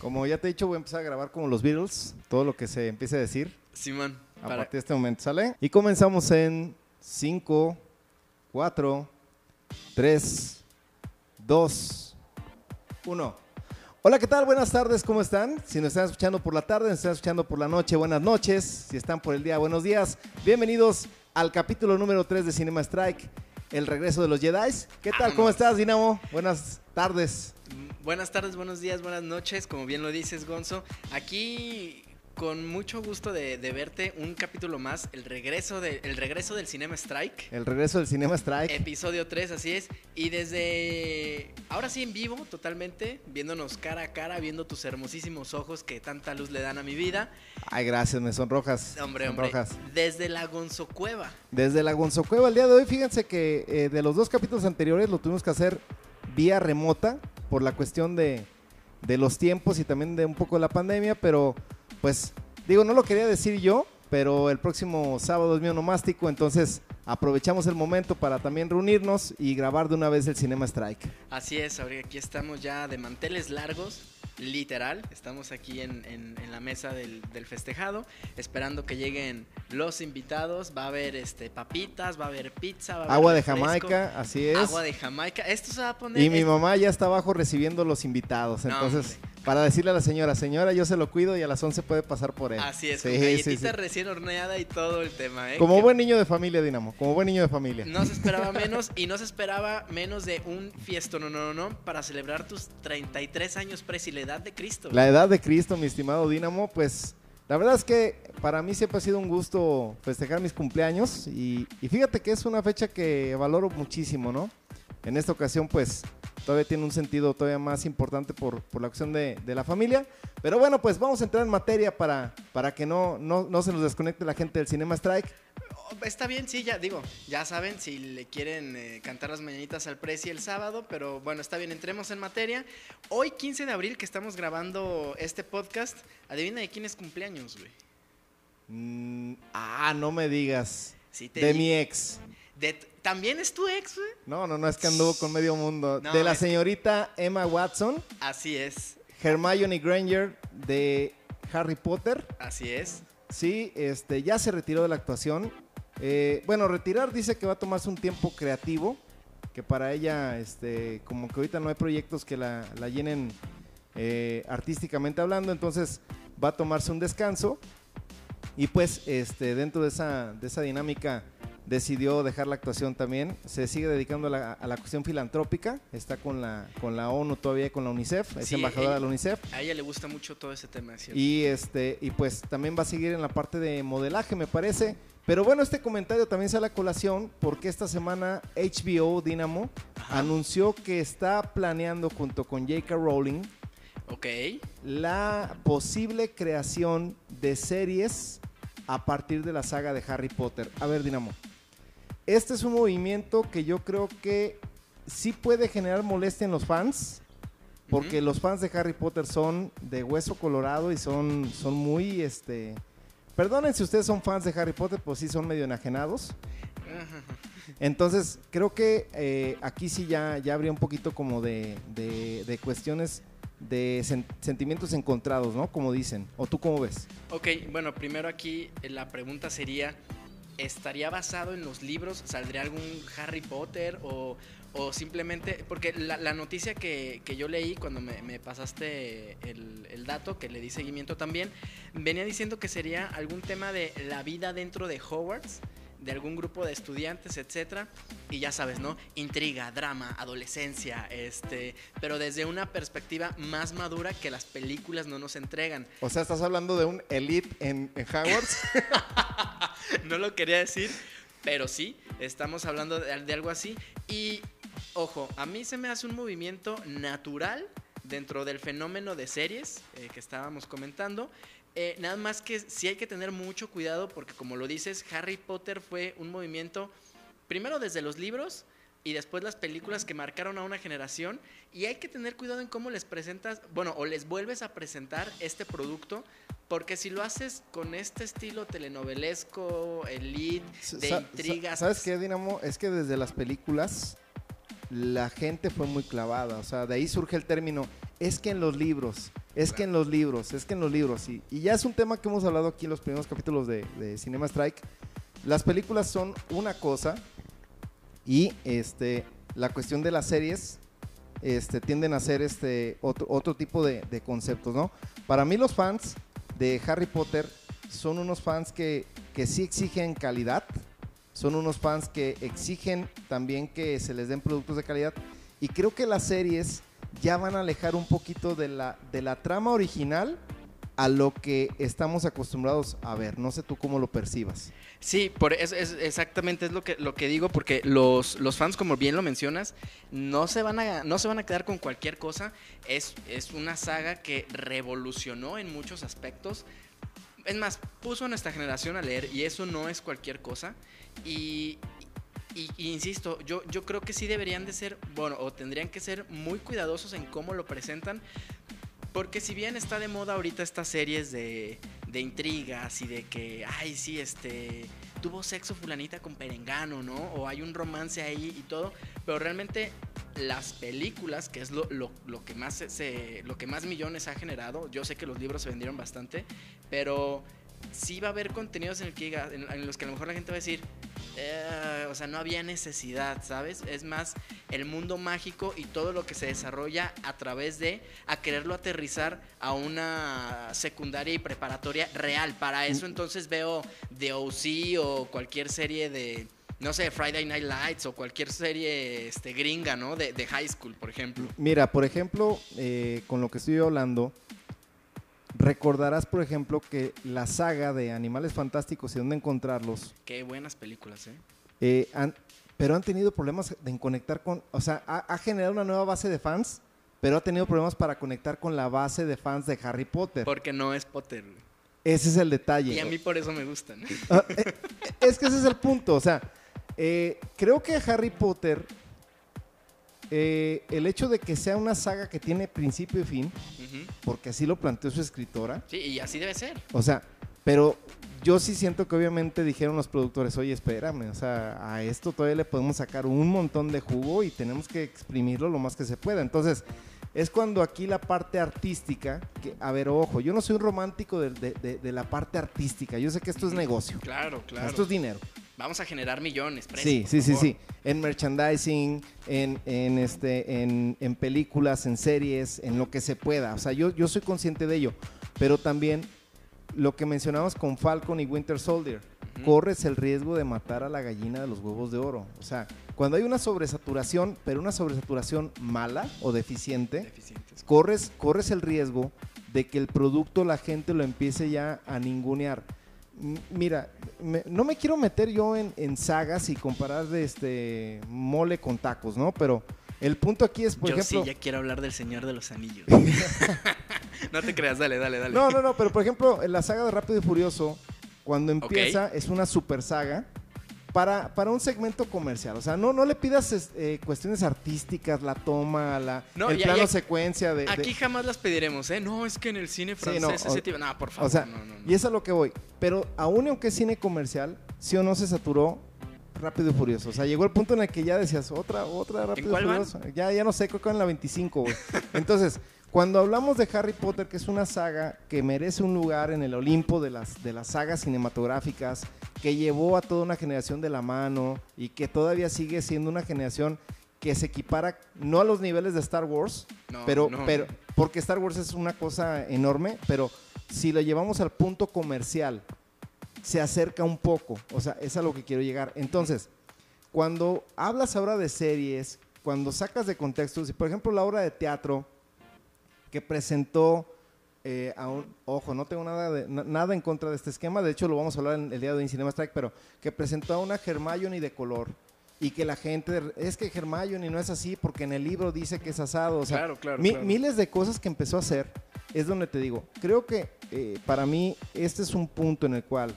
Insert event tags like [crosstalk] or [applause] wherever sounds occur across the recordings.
Como ya te he dicho, voy a empezar a grabar como los Beatles, todo lo que se empiece a decir Simón, a para- partir de este momento, ¿sale? Y comenzamos en 5, 4, 3, 2, 1. Hola, ¿qué tal? Buenas tardes, ¿cómo están? Si nos están escuchando por la tarde, nos están escuchando por la noche, buenas noches. Si están por el día, buenos días. Bienvenidos al capítulo número 3 de Cinema Strike, el regreso de los Jedi. ¿Qué tal? ¿Cómo Vámonos. estás, Dinamo? Buenas tardes. Mm, Buenas tardes, buenos días, buenas noches, como bien lo dices, Gonzo. Aquí con mucho gusto de, de verte un capítulo más, el regreso, de, el regreso del Cinema Strike. El regreso del Cinema Strike. Episodio 3, así es. Y desde ahora sí en vivo, totalmente, viéndonos cara a cara, viendo tus hermosísimos ojos que tanta luz le dan a mi vida. Ay, gracias, me sonrojas. Hombre, hombre, desde la Gonzo Cueva. Desde la Gonzocueva el día de hoy, fíjense que eh, de los dos capítulos anteriores lo tuvimos que hacer vía remota por la cuestión de, de los tiempos y también de un poco de la pandemia, pero pues digo, no lo quería decir yo, pero el próximo sábado es mi onomástico, entonces aprovechamos el momento para también reunirnos y grabar de una vez el Cinema Strike. Así es, ahorita aquí estamos ya de manteles largos, literal. Estamos aquí en, en- en la mesa del, del festejado, esperando que lleguen los invitados. Va a haber este papitas, va a haber pizza, va a haber Agua de Jamaica, así es. Agua de Jamaica. Esto se va a poner. Y mi mamá ya está abajo recibiendo los invitados, No, entonces hombre. Para decirle a la señora, señora, yo se lo cuido y a las 11 puede pasar por él. Así es, Sí, con galletita sí. recién horneada y todo el tema, ¿eh? Como Que buen niño de familia, Dinamo. Como buen niño de familia. No se esperaba [laughs] menos y no se esperaba menos de un fiesto, no, no, no, para celebrar tus 33 años presi, la edad de Cristo. La edad de Cristo, mi estimado Dinamo, pues la verdad es que para mí siempre ha sido un gusto festejar mis cumpleaños y, y fíjate que es una fecha que valoro muchísimo, ¿no? En esta ocasión, pues todavía tiene un sentido todavía más importante por, por la cuestión de, de la familia. Pero bueno, pues vamos a entrar en materia para, para que no, no, no se nos desconecte la gente del Cinema Strike. Oh, Está bien, sí, ya digo, ya saben si le quieren eh, cantar las mañanitas al Prezi el sábado, pero bueno, está bien, entremos en materia. Hoy, 15 de abril, que estamos grabando este podcast, adivina de quién es cumpleaños, güey. Mm, ah, no me digas. Sí, te De di- mi ex. de ¿También es tu ex, güey? No, no, no, es que anduvo con medio mundo. No, de la que- señorita Emma Watson. Así es, Hermione Granger de Harry Potter. así es. Sí, este, ya se retiró de la actuación. Eh, bueno, retirar dice que va a tomarse un tiempo creativo, que para ella, este, como que ahorita no hay proyectos que la, la llenen eh, artísticamente hablando, entonces va a tomarse un descanso. Y pues, este, dentro de esa, de esa dinámica, decidió dejar la actuación también. Se sigue dedicando a la, a la cuestión filantrópica. Está con la, con la ONU todavía, con la UNICEF. Es Sí, embajadora ella- de la UNICEF. A ella le gusta mucho todo ese tema, ¿cierto? Y este, y pues también va a seguir en la parte de modelaje, me parece. Pero bueno, este comentario también sale a colación porque esta semana HBO Dynamo Ajá. anunció que está planeando junto con J.K. Rowling Ok, la posible creación de series a partir de la saga de Harry Potter. A ver, Dinamo. Este es un movimiento que yo creo que sí puede generar molestia en los fans. Porque los fans de Harry Potter son de hueso colorado y son, son muy, este... Perdonen si ustedes son fans de Harry Potter, pues sí son medio enajenados. [laughs] Entonces, creo que eh, aquí sí ya, ya habría un poquito como de, de- de cuestiones de sen- sentimientos encontrados, ¿no? Como dicen. ¿O tú cómo ves? Ok, bueno, primero aquí eh, la pregunta sería, ¿estaría basado en los libros? ¿Saldría algún Harry Potter o, o simplemente, porque la, la noticia que, que yo leí cuando me, me pasaste el, el dato, que le di seguimiento también, venía diciendo que sería algún tema de la vida dentro de Hogwarts, de algún grupo de estudiantes, etcétera, y ya sabes, ¿no? Intriga, drama, adolescencia, este, pero desde una perspectiva más madura que las películas no nos entregan. O sea, estás hablando de un elite en, en Hogwarts. [laughs] no lo quería decir, pero sí, estamos hablando de, de algo así. Y, ojo, a mí se me hace un movimiento natural dentro del fenómeno de series eh, que estábamos comentando. Eh, nada más que sí hay que tener mucho cuidado porque, como lo dices, Harry Potter fue un movimiento, primero desde los libros y después las películas que marcaron a una generación. Y hay que tener cuidado en cómo les presentas, bueno, o les vuelves a presentar este producto, porque si lo haces con este estilo telenovelesco, elite, de Sa- sa- intrigas. ¿Sabes qué, Dinamo? Es que desde las películas la gente fue muy clavada. O sea, de ahí surge el término. Es que en los libros Es que en los libros, es que en los libros, y, y ya es un tema que hemos hablado aquí en los primeros capítulos de, de Cinema Strike. Las películas son una cosa y este, la cuestión de las series este, tienden a ser este, otro, otro tipo de, de conceptos, ¿no? Para mí los fans de Harry Potter son unos fans que, que sí exigen calidad, son unos fans que exigen también que se les den productos de calidad y creo que las series ya van a alejar un poquito de la, de la trama original a lo que estamos acostumbrados a ver. No sé tú cómo lo percibas. Sí, por es, es- exactamente es lo que, lo que digo, porque los, los fans, como bien lo mencionas, no se van a, no se van a quedar con cualquier cosa. Es, es una saga que revolucionó en muchos aspectos. Es más, puso a nuestra generación a leer y eso no es cualquier cosa. Y, y- insisto, yo, yo creo que sí deberían de ser, bueno, o tendrían que ser muy cuidadosos en cómo lo presentan. Porque si bien está de moda ahorita estas series de, de intrigas y de que, ay, sí, este, tuvo sexo fulanita con perengano, ¿no? O hay un romance ahí y todo, pero realmente las películas, que es lo, lo- lo que más se- lo que más millones ha generado, yo sé que los libros se vendieron bastante, pero sí va a haber contenidos en los que a lo mejor la gente va a decir, "Eh, o sea, no había necesidad, ¿sabes? Es más el mundo mágico y todo lo que se desarrolla a través de a quererlo aterrizar a una secundaria y preparatoria real. Para eso entonces veo The OC o cualquier serie de, no sé, Friday Night Lights o cualquier serie este, gringa, ¿no? De, de high school, por ejemplo. Mira, por ejemplo, eh, con lo que estoy hablando, recordarás, por ejemplo, que la saga de Animales Fantásticos y dónde encontrarlos, Qué buenas películas, ¿eh? eh, han- pero han tenido problemas de conectar con, o sea, ha, ha generado una nueva base de fans, pero ha tenido problemas para conectar con la base de fans de Harry Potter. Porque no es Potter. Ese es el detalle. Y a mí por eso me gustan. Ah, eh, es que ese es el punto. O sea, eh, creo que Harry Potter, eh, el hecho de que sea una saga que tiene principio y fin, porque así lo planteó su escritora, Sí, y así debe ser. o sea, pero yo sí siento que obviamente dijeron los productores, oye, espérame, o sea, a esto todavía le podemos sacar un montón de jugo y tenemos que exprimirlo lo más que se pueda. Entonces, es cuando aquí la parte artística, que, a ver, ojo, yo no soy un romántico de, de- de- de la parte artística, yo sé que esto es negocio, Claro, claro. esto es dinero. Vamos a generar millones. precio, Sí, sí, sí, favor. sí. En merchandising, en, en, este, en, en películas, en series, en lo que se pueda. O sea, yo, yo soy consciente de ello. Pero también lo que mencionabas con Falcon y Winter Soldier. Corres el riesgo de matar a la gallina de los huevos de oro. O sea, cuando hay una sobresaturación, pero una sobresaturación mala o deficiente, Deficientes. corres, corres el riesgo de que el producto la gente lo empiece ya a ningunear. Mira, me- no me quiero meter yo en, en sagas y comparar de este mole con tacos, ¿no? Pero el punto aquí es, por Yo ejemplo... sí ya quiero hablar del Señor de los Anillos. [laughs] no te creas, dale, dale, dale. No, no, no, pero por ejemplo, en la saga de Rápido y Furioso, cuando empieza, es una super saga para, para un segmento comercial. O sea, no, no le pidas eh, cuestiones artísticas, la toma, la, No, el plano secuencia de... de- Aquí jamás las pediremos, ¿eh? No, es que en el cine francés no, ese tipo. No, por favor. O sea, no, y es a lo que voy. Pero aún aunque es cine comercial, sí o no se saturó Rápido y Furioso. O sea, llegó el punto en el que ya decías, otra, otra Rápido y cuál? Furioso. Ya, ya no sé, creo que en la 25, güey. Entonces, cuando hablamos de Harry Potter, que es una saga que merece un lugar en el Olimpo de las, de las sagas cinematográficas, que llevó a toda una generación de la mano y que todavía sigue siendo una generación que se equipara no a los niveles de Star Wars, No, pero, no. pero porque Star Wars es una cosa enorme, pero si lo llevamos al punto comercial, se acerca un poco. O sea, es a lo que quiero llegar. Entonces, cuando hablas ahora de series, cuando sacas de contexto, si por ejemplo la obra de teatro que presentó eh, a un, ojo, no tengo nada, de- na- nada en contra de este esquema, de hecho lo vamos a hablar en el día de hoy en Cinema Strike, pero que presentó a una Hermione de color y que la gente, es que Hermione no es así porque en el libro dice que es asado, o sea, Claro, claro, mi- claro. miles de cosas que empezó a hacer, es donde te digo, creo que eh, para mí este es un punto en el cual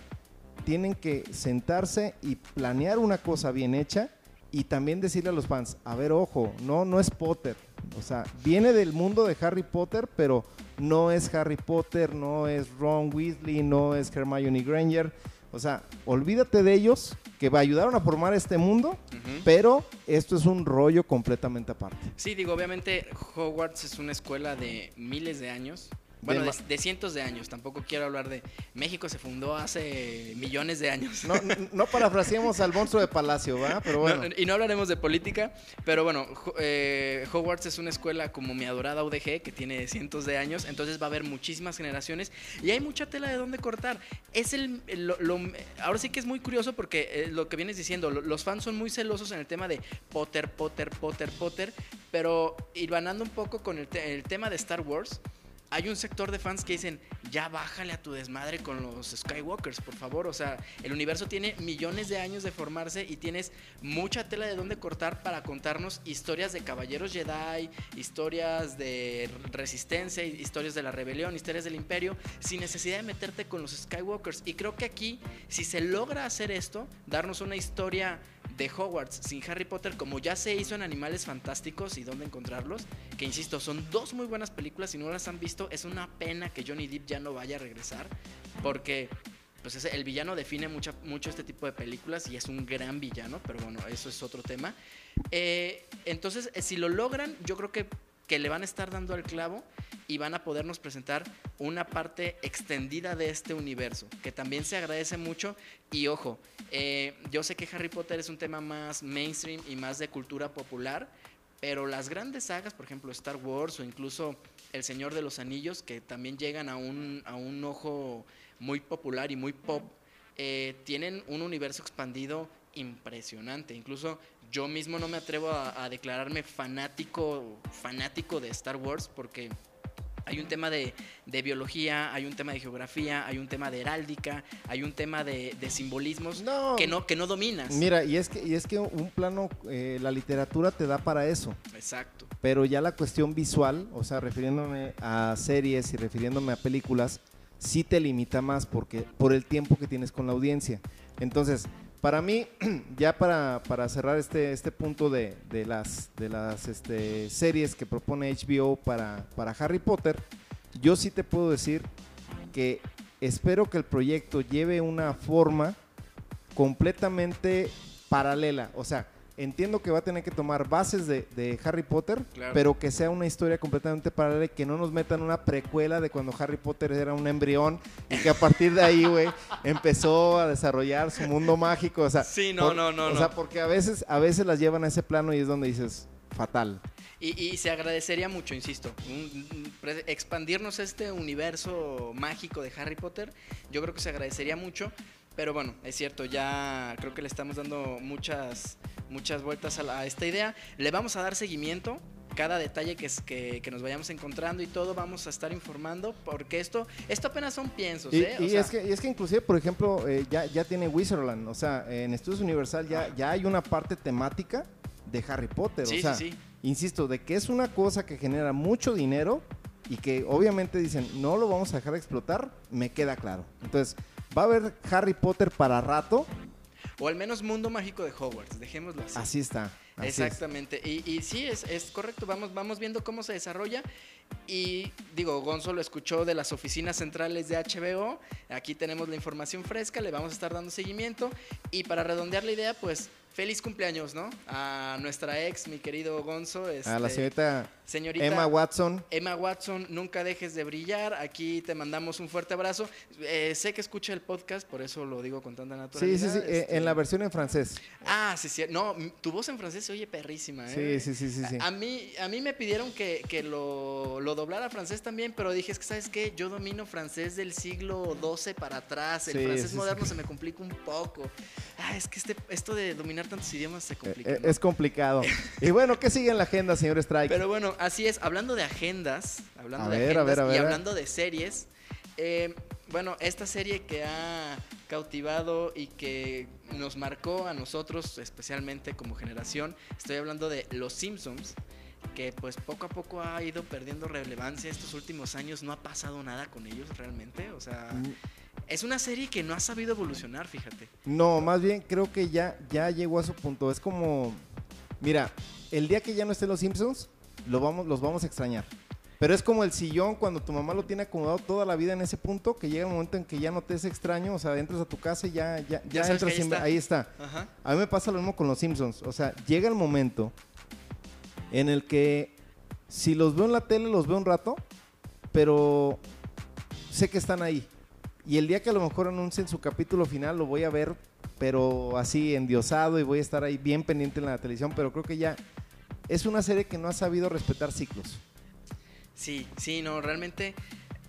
tienen que sentarse y planear una cosa bien hecha y también decirle a los fans, a ver, ojo, no, no es Potter. O sea, viene del mundo de Harry Potter, pero no es Harry Potter, no es Ron Weasley, no es Hermione Granger. O sea, olvídate de ellos que ayudaron a formar este mundo, Ujú. pero esto es un rollo completamente aparte. Sí, digo, obviamente Hogwarts es una escuela de miles de años. Bueno, De cientos de años. Tampoco quiero hablar de. México se fundó hace millones de años. No, no, no parafraseemos al monstruo de Palacio, ¿va? Pero bueno. No, y no hablaremos de política, pero bueno, eh, Hogwarts es una escuela como mi adorada UDG, que tiene cientos de años, entonces va a haber muchísimas generaciones y hay mucha tela de dónde cortar. Es el, el- lo- lo- ahora sí que es muy curioso porque eh, lo que vienes diciendo, lo- los fans son muy celosos en el tema de Potter, Potter, Potter, Potter, pero irvanando un poco con el, te- el tema de Star Wars. Hay un sector de fans que dicen, ya bájale a tu desmadre con los Skywalkers, por favor. O sea, el universo tiene millones de años de formarse y tienes mucha tela de dónde cortar para contarnos historias de caballeros Jedi, historias de resistencia, historias de la rebelión, historias del imperio, sin necesidad de meterte con los Skywalkers. Y creo que aquí, si se logra hacer esto, darnos una historia de Hogwarts sin Harry Potter, como ya se hizo en Animales Fantásticos y dónde encontrarlos, que insisto, son dos muy buenas películas, si no las han visto, es una pena que Johnny Depp ya no vaya a regresar, porque pues el villano define mucho este tipo de películas y es un gran villano, pero bueno, eso es otro tema. Eh, entonces, eh, si lo logran, yo creo que, que le van a estar dando al clavo y van a podernos presentar una parte extendida de este universo, que también se agradece mucho. Y ojo, eh, yo sé que Harry Potter es un tema más mainstream y más de cultura popular, pero las grandes sagas, por ejemplo Star Wars o incluso El Señor de los Anillos, que también llegan a un, a un ojo muy popular y muy pop, eh, tienen un universo expandido impresionante. Incluso yo mismo no me atrevo a, a declararme fanático, fanático de Star Wars porque hay un tema de, de biología, hay un tema de geografía, hay un tema de heráldica, hay un tema de, de simbolismos No. que, no, que no dominas. Mira, y es que, y es que un plano, eh, la literatura te da para eso. Exacto. Pero ya la cuestión visual, o sea, refiriéndome a series y refiriéndome a películas, sí te limita más porque por el tiempo que tienes con la audiencia. Entonces, para mí, [clears throat] ya para, para cerrar este, este punto de, de las, de las este, series que propone HBO para, para Harry Potter, yo sí te puedo decir que espero que el proyecto lleve una forma completamente paralela. O sea, entiendo que va a tener que tomar bases de, de Harry Potter, Claro. pero que sea una historia completamente paralela y que no nos metan una precuela de cuando Harry Potter era un embrión y que a partir de ahí, güey, [laughs] empezó a desarrollar su mundo mágico. O sea, Sí, no, no, no, O no. sea, porque a veces, a veces las llevan a ese plano y es donde dices, fatal. Y, y se agradecería mucho, insisto, un- un- pre- expandirnos este universo mágico de Harry Potter. Yo creo que se agradecería mucho. Pero bueno, es cierto, ya creo que le estamos dando muchas, muchas vueltas a, la- a esta idea. Le vamos a dar seguimiento. Cada detalle que, es- que, que nos vayamos encontrando y todo vamos a estar informando porque esto, esto apenas son piensos. Y, ¿eh? Y sea, es, que, y es que inclusive, por ejemplo, eh, ya, ya tiene Wizardland, o sea, en Estudios Universal ya, ya hay una parte temática de Harry Potter, Sí, o sea, sí, sí. insisto, de que es una cosa que genera mucho dinero y que obviamente dicen, no lo vamos a dejar de explotar, me queda claro. Entonces, va a haber Harry Potter para rato, O al menos Mundo Mágico de Hogwarts, dejémoslo así. así está. así es. Exactamente. Y, y sí, es, es correcto. Vamos, vamos viendo cómo se desarrolla. Y digo, Gonzo lo escuchó de las oficinas centrales de HBO. Aquí tenemos la información fresca, le vamos a estar dando seguimiento. Y para redondear la idea, pues feliz cumpleaños, ¿no? A nuestra ex, mi querido Gonzo. A la este, señorita señorita Emma Watson. Emma Watson, nunca dejes de brillar. Aquí te mandamos un fuerte abrazo. Eh, sé que escucha el podcast, por eso lo digo con tanta Sí, naturalidad. sí, sí, eh, este- en la versión en francés. Ah, sí, sí. No, tu voz en francés se oye perrísima, Sí, ¿eh? sí, sí, sí, sí. A, a mí, a mí me pidieron que, que lo, lo doblara a francés también, pero dije, es que, ¿sabes qué? Yo domino francés del siglo XII para atrás. El Sí, francés sí, moderno sí. se me complica un poco. Ah, es que este, esto de dominar tantos idiomas se complica. eh, ¿no? Es complicado. [laughs] y bueno, ¿qué sigue en la agenda, señor Strike? Pero bueno, así es. Hablando de agendas, hablando A de ver, a agendas ver, a y ver. hablando de series, eh, bueno, esta serie que ha cautivado y que nos marcó a nosotros, especialmente como generación, estoy hablando de Los Simpsons que pues poco a poco ha ido perdiendo relevancia estos últimos años, no ha pasado nada con ellos realmente, o sea, Mm, es una serie que no ha sabido evolucionar, fíjate. No, más bien creo que ya, ya llegó a su punto. Es como, mira, el día que ya no estén los Simpsons, lo vamos, los vamos a extrañar. Pero es como el sillón cuando tu mamá lo tiene acomodado toda la vida en ese punto, que llega un momento en que ya no te es extraño, o sea, entras a tu casa y ya, ya, ya, sabes entras ahí está. ahí está. Ajá. A mí me pasa lo mismo con los Simpsons. O sea, llega el momento en el que si los veo en la tele, los veo un rato, pero sé que están ahí. Y el día que a lo mejor anuncien su capítulo final lo voy a ver, pero así endiosado y voy a estar ahí bien pendiente en la televisión, pero creo que ya es una serie que no ha sabido respetar ciclos. Sí, sí, no, realmente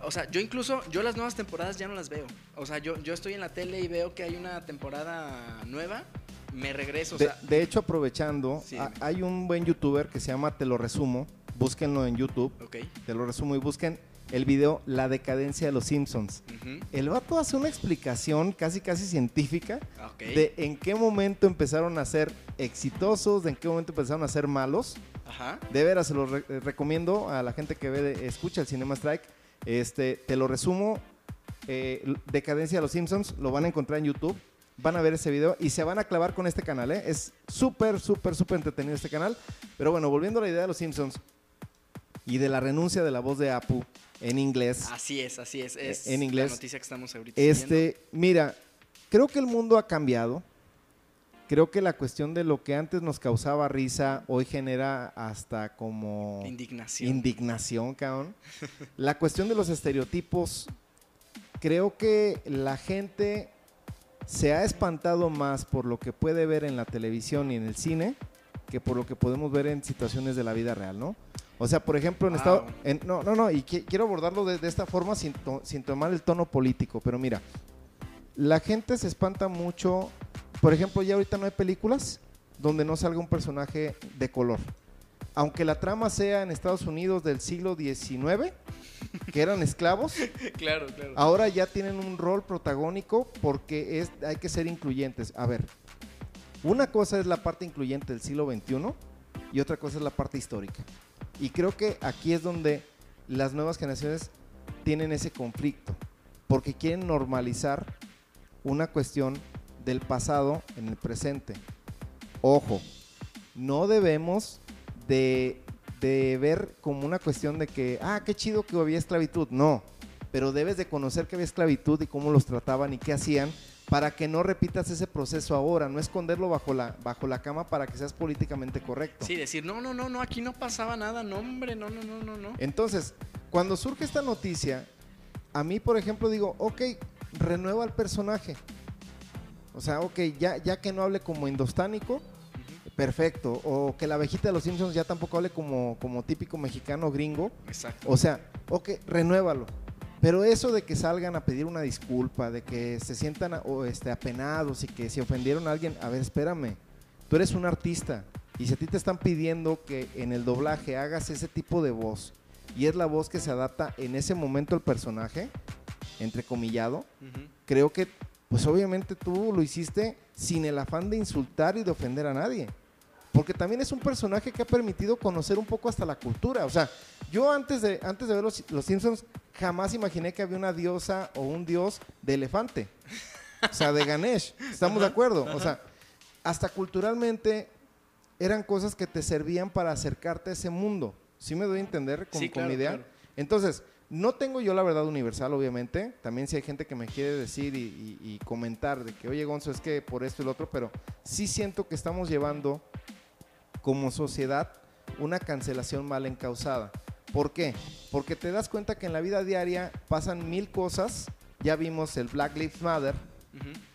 o sea, yo incluso, yo las nuevas temporadas ya no las veo. O sea, yo, yo estoy en la tele y veo que hay una temporada nueva, me regreso. de, hecho, aprovechando, hay un buen youtuber que se llama Te lo resumo. Búsquenlo en YouTube. Te lo resumo y busquen el video La decadencia de los Simpsons. El vato hace una explicación casi casi científica de en qué momento empezaron a ser exitosos, de en qué momento empezaron a ser malos. De veras, se lo recomiendo a la gente que ve, escucha el Cinema Strike este, te lo resumo. Eh, Decadencia de los Simpsons, lo van a encontrar en YouTube. Van a ver ese video y se van a clavar con este canal. ¿eh? Es súper, súper, súper entretenido este canal. Pero bueno, volviendo a la idea de los Simpsons y de la renuncia de la voz de Apu en inglés. Así es, así es. Es en inglés. la noticia que estamos ahorita. Este, mira, creo que el mundo ha cambiado creo que la cuestión de lo que antes nos causaba risa hoy genera hasta como indignación. Indignación, cabrón. [laughs] la cuestión de los estereotipos, creo que la gente se ha espantado más por lo que puede ver en la televisión y en el cine que por lo que podemos ver en situaciones de la vida real, ¿no? O sea, por ejemplo, en estado. no, no, no, y quiero abordarlo de, esta forma sin, sin tomar el tono político, pero mira, la gente se espanta mucho por ejemplo, ya ahorita no hay películas donde no salga un personaje de color. Aunque la trama sea en Estados Unidos del siglo XIX, que eran esclavos, [laughs] claro, claro. ahora ya tienen un rol protagónico porque es, hay que ser incluyentes. A ver, una cosa es la parte incluyente del siglo XXI y otra cosa es la parte histórica. Y creo que aquí es donde las nuevas generaciones tienen ese conflicto, porque quieren normalizar una cuestión del pasado en el presente. Ojo, no debemos de, ver como una cuestión de que, ah, qué chido que había esclavitud. No, pero debes de conocer que había esclavitud y cómo los trataban y qué hacían para que no repitas ese proceso ahora, no esconderlo bajo la, bajo la cama para que seas políticamente correcto. Sí, decir, no, no, no, no, aquí no pasaba nada, no, hombre, no, no, no, no, no. Entonces, cuando surge esta noticia, a mí, por ejemplo, digo, ok, renueva el personaje. O sea, ok, ya, ya que no hable como indostánico, perfecto. O que la abejita de los Simpsons ya tampoco hable como, como típico mexicano gringo. Exacto. O sea, ok, renuévalo. Pero eso de que salgan a pedir una disculpa, de que se sientan o este, apenados y que se ofendieron a alguien, a ver, espérame, tú eres un artista y si a ti te están pidiendo que en el doblaje hagas ese tipo de voz y es la voz que se adapta en ese momento al personaje, entrecomillado, creo que pues obviamente tú lo hiciste sin el afán de insultar y de ofender a nadie. Porque también es un personaje que ha permitido conocer un poco hasta la cultura. O sea, yo antes de, antes de ver los, Simpsons jamás imaginé que había una diosa o un dios de elefante. O sea, de Ganesh. ¿Estamos de acuerdo? O sea, hasta culturalmente eran cosas que te servían para acercarte a ese mundo. ¿Sí me doy a entender con, mi idea? Entonces, no tengo yo la verdad universal, obviamente. También si hay gente que me quiere decir y, comentar de que, oye, Gonzo, es que por esto y lo otro, pero sí siento que estamos llevando como sociedad una cancelación mal encausada. ¿Por qué? Porque te das cuenta que en la vida diaria pasan mil cosas. Ya vimos el Black Lives Matter.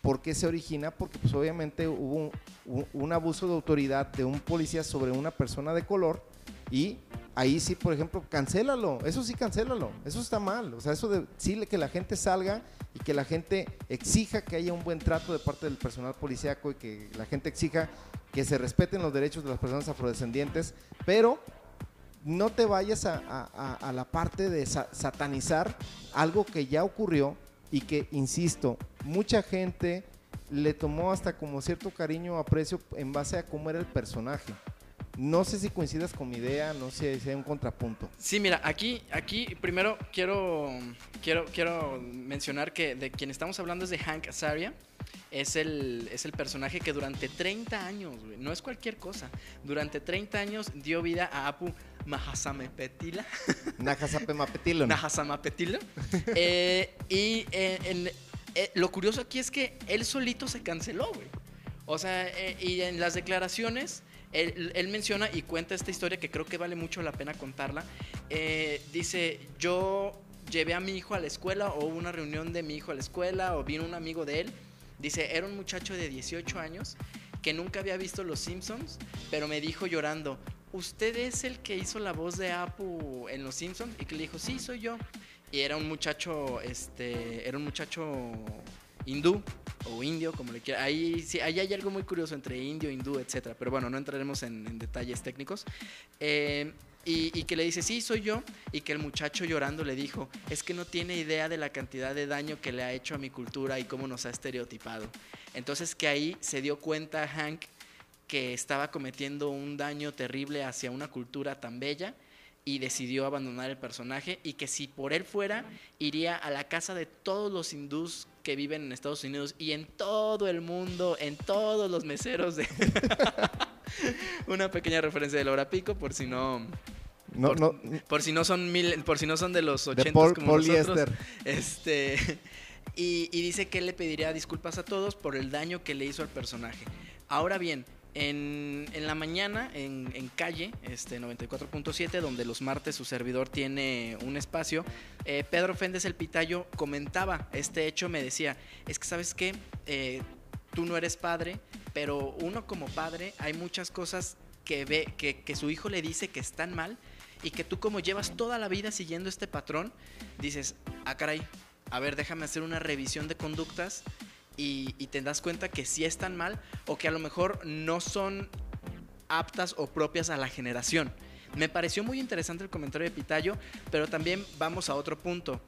¿Por qué se origina? Porque pues obviamente hubo un abuso de autoridad de un policía sobre una persona de color y ahí sí, por ejemplo, cancélalo. Eso sí, cancélalo. Eso está mal. O sea, eso de sí que la gente salga y que la gente exija que haya un buen trato de parte del personal policíaco y que la gente exija que se respeten los derechos de las personas afrodescendientes, pero no te vayas a, la parte de satanizar algo que ya ocurrió y que, insisto, mucha gente le tomó hasta como cierto cariño o aprecio en base a cómo era el personaje. No sé si coincidas con mi idea, no sé si hay un contrapunto. Sí, mira, aquí, aquí primero quiero, quiero, quiero mencionar que de quien estamos hablando es de Hank Azaria. Es el, es el personaje que durante 30 años, no es cualquier cosa, durante 30 años dio vida a Apu Mahasamepetila. [laughs] Nahasamepetila. Nahasamepetila. [laughs] eh, y eh, eh, lo curioso aquí es que él solito se canceló, güey. O sea, eh, y en las declaraciones él, menciona y cuenta esta historia que creo que vale mucho la pena contarla. Eh, dice, yo llevé a mi hijo a la escuela o hubo una reunión de mi hijo a la escuela o vino un amigo de él. Dice, era un muchacho de 18 años que nunca había visto Los Simpsons, pero me dijo llorando, ¿usted es el que hizo la voz de Apu en Los Simpsons? Y que le dijo, sí, soy yo. Y era un muchacho, este, era un muchacho hindú o indio, como le quiera. Ahí, ahí hay algo muy curioso entre indio, hindú, etcétera. Pero bueno, no entraremos en, en detalles técnicos. Eh, y, y, que le dice, sí, soy yo. Y que el muchacho llorando le dijo, es que no tiene idea de la cantidad de daño que le ha hecho a mi cultura y cómo nos ha estereotipado. Entonces que ahí se dio cuenta Hank que estaba cometiendo un daño terrible hacia una cultura tan bella y decidió abandonar el personaje y que si por él fuera, iría a la casa de todos los hindús que viven en Estados Unidos y en todo el mundo, en todos los meseros de... [laughs] Una pequeña referencia de Laura Pico por si no... No, por, no, por si no son mil, por si no son de los 80 de pol, como nosotros. Este y, y, dice que él le pediría disculpas a todos por el daño que le hizo al personaje. Ahora bien, en, la mañana, en, en calle, este 94.7, donde los martes su servidor tiene un espacio, eh, Pedro Féndez el Pitayo comentaba este hecho, me decía, es que sabes qué, eh, tú no eres padre, pero uno como padre hay muchas cosas que ve, que, que su hijo le dice que están mal y que tú como llevas toda la vida siguiendo este patrón, dices, ah caray, a ver, déjame hacer una revisión de conductas y, te das cuenta que sí están mal o que a lo mejor no son aptas o propias a la generación. Me pareció muy interesante el comentario de Pitayo, pero también vamos a otro punto.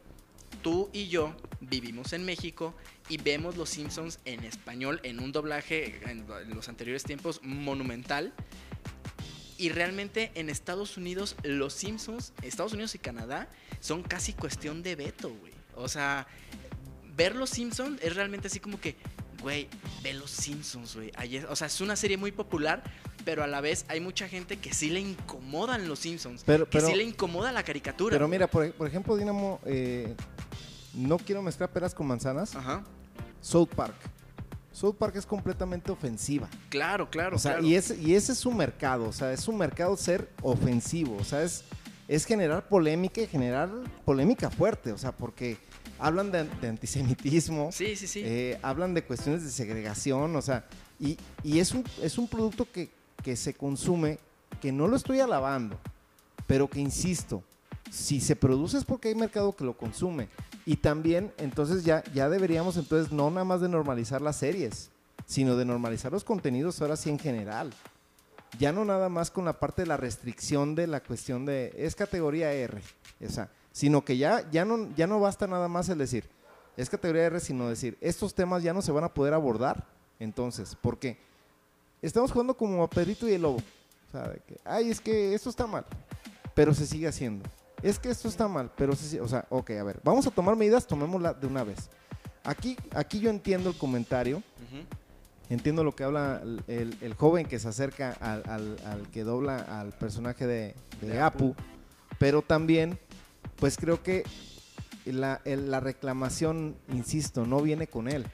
Tú y yo vivimos en México y vemos Los Simpsons en español en un doblaje en los anteriores tiempos monumental. Y realmente en Estados Unidos, Los Simpsons, Estados Unidos y Canadá, son casi cuestión de veto, güey. O sea, ver Los Simpsons es realmente así como que, güey, ve Los Simpsons, güey. O sea, es una serie muy popular, pero a la vez hay mucha gente que sí le incomodan Los Simpsons. Pero, que pero, sí le incomoda la caricatura. Pero mira, por, por ejemplo, Dinamo, eh, no quiero mezclar peras con manzanas. Ajá. South Park. South Park es completamente ofensiva. Claro, claro. O sea, claro. Y, ese, y ese es su mercado. O sea, es su mercado ser ofensivo. O sea, es, es generar polémica y generar polémica fuerte. O sea, porque hablan de, de antisemitismo. Sí, sí, sí. Eh, hablan de cuestiones de segregación. O sea, y, y es, un, es un producto que, que se consume que no lo estoy alabando, pero que insisto, si se produce es porque hay mercado que lo consume. Y también, entonces ya, ya deberíamos entonces no nada más de normalizar las series, sino de normalizar los contenidos ahora sí en general. Ya no nada más con la parte de la restricción de la cuestión de es categoría R, o sea, sino que ya, ya, no, ya no basta nada más el decir es categoría R, sino decir estos temas ya no se van a poder abordar. Entonces, ¿por qué? Estamos jugando como a Pedrito y el Lobo. O sea, de que, ay, es que esto está mal, pero se sigue haciendo es que esto está mal, pero sí, o sea, ok, a ver, vamos a tomar medidas, tomémosla de una vez. Aquí, aquí yo entiendo el comentario, uh -huh. entiendo lo que habla el, el, el joven que se acerca al, al, al, que dobla al personaje de, de, de Apu, Apu, pero también, pues creo que la, reclamación, insisto, no viene con él,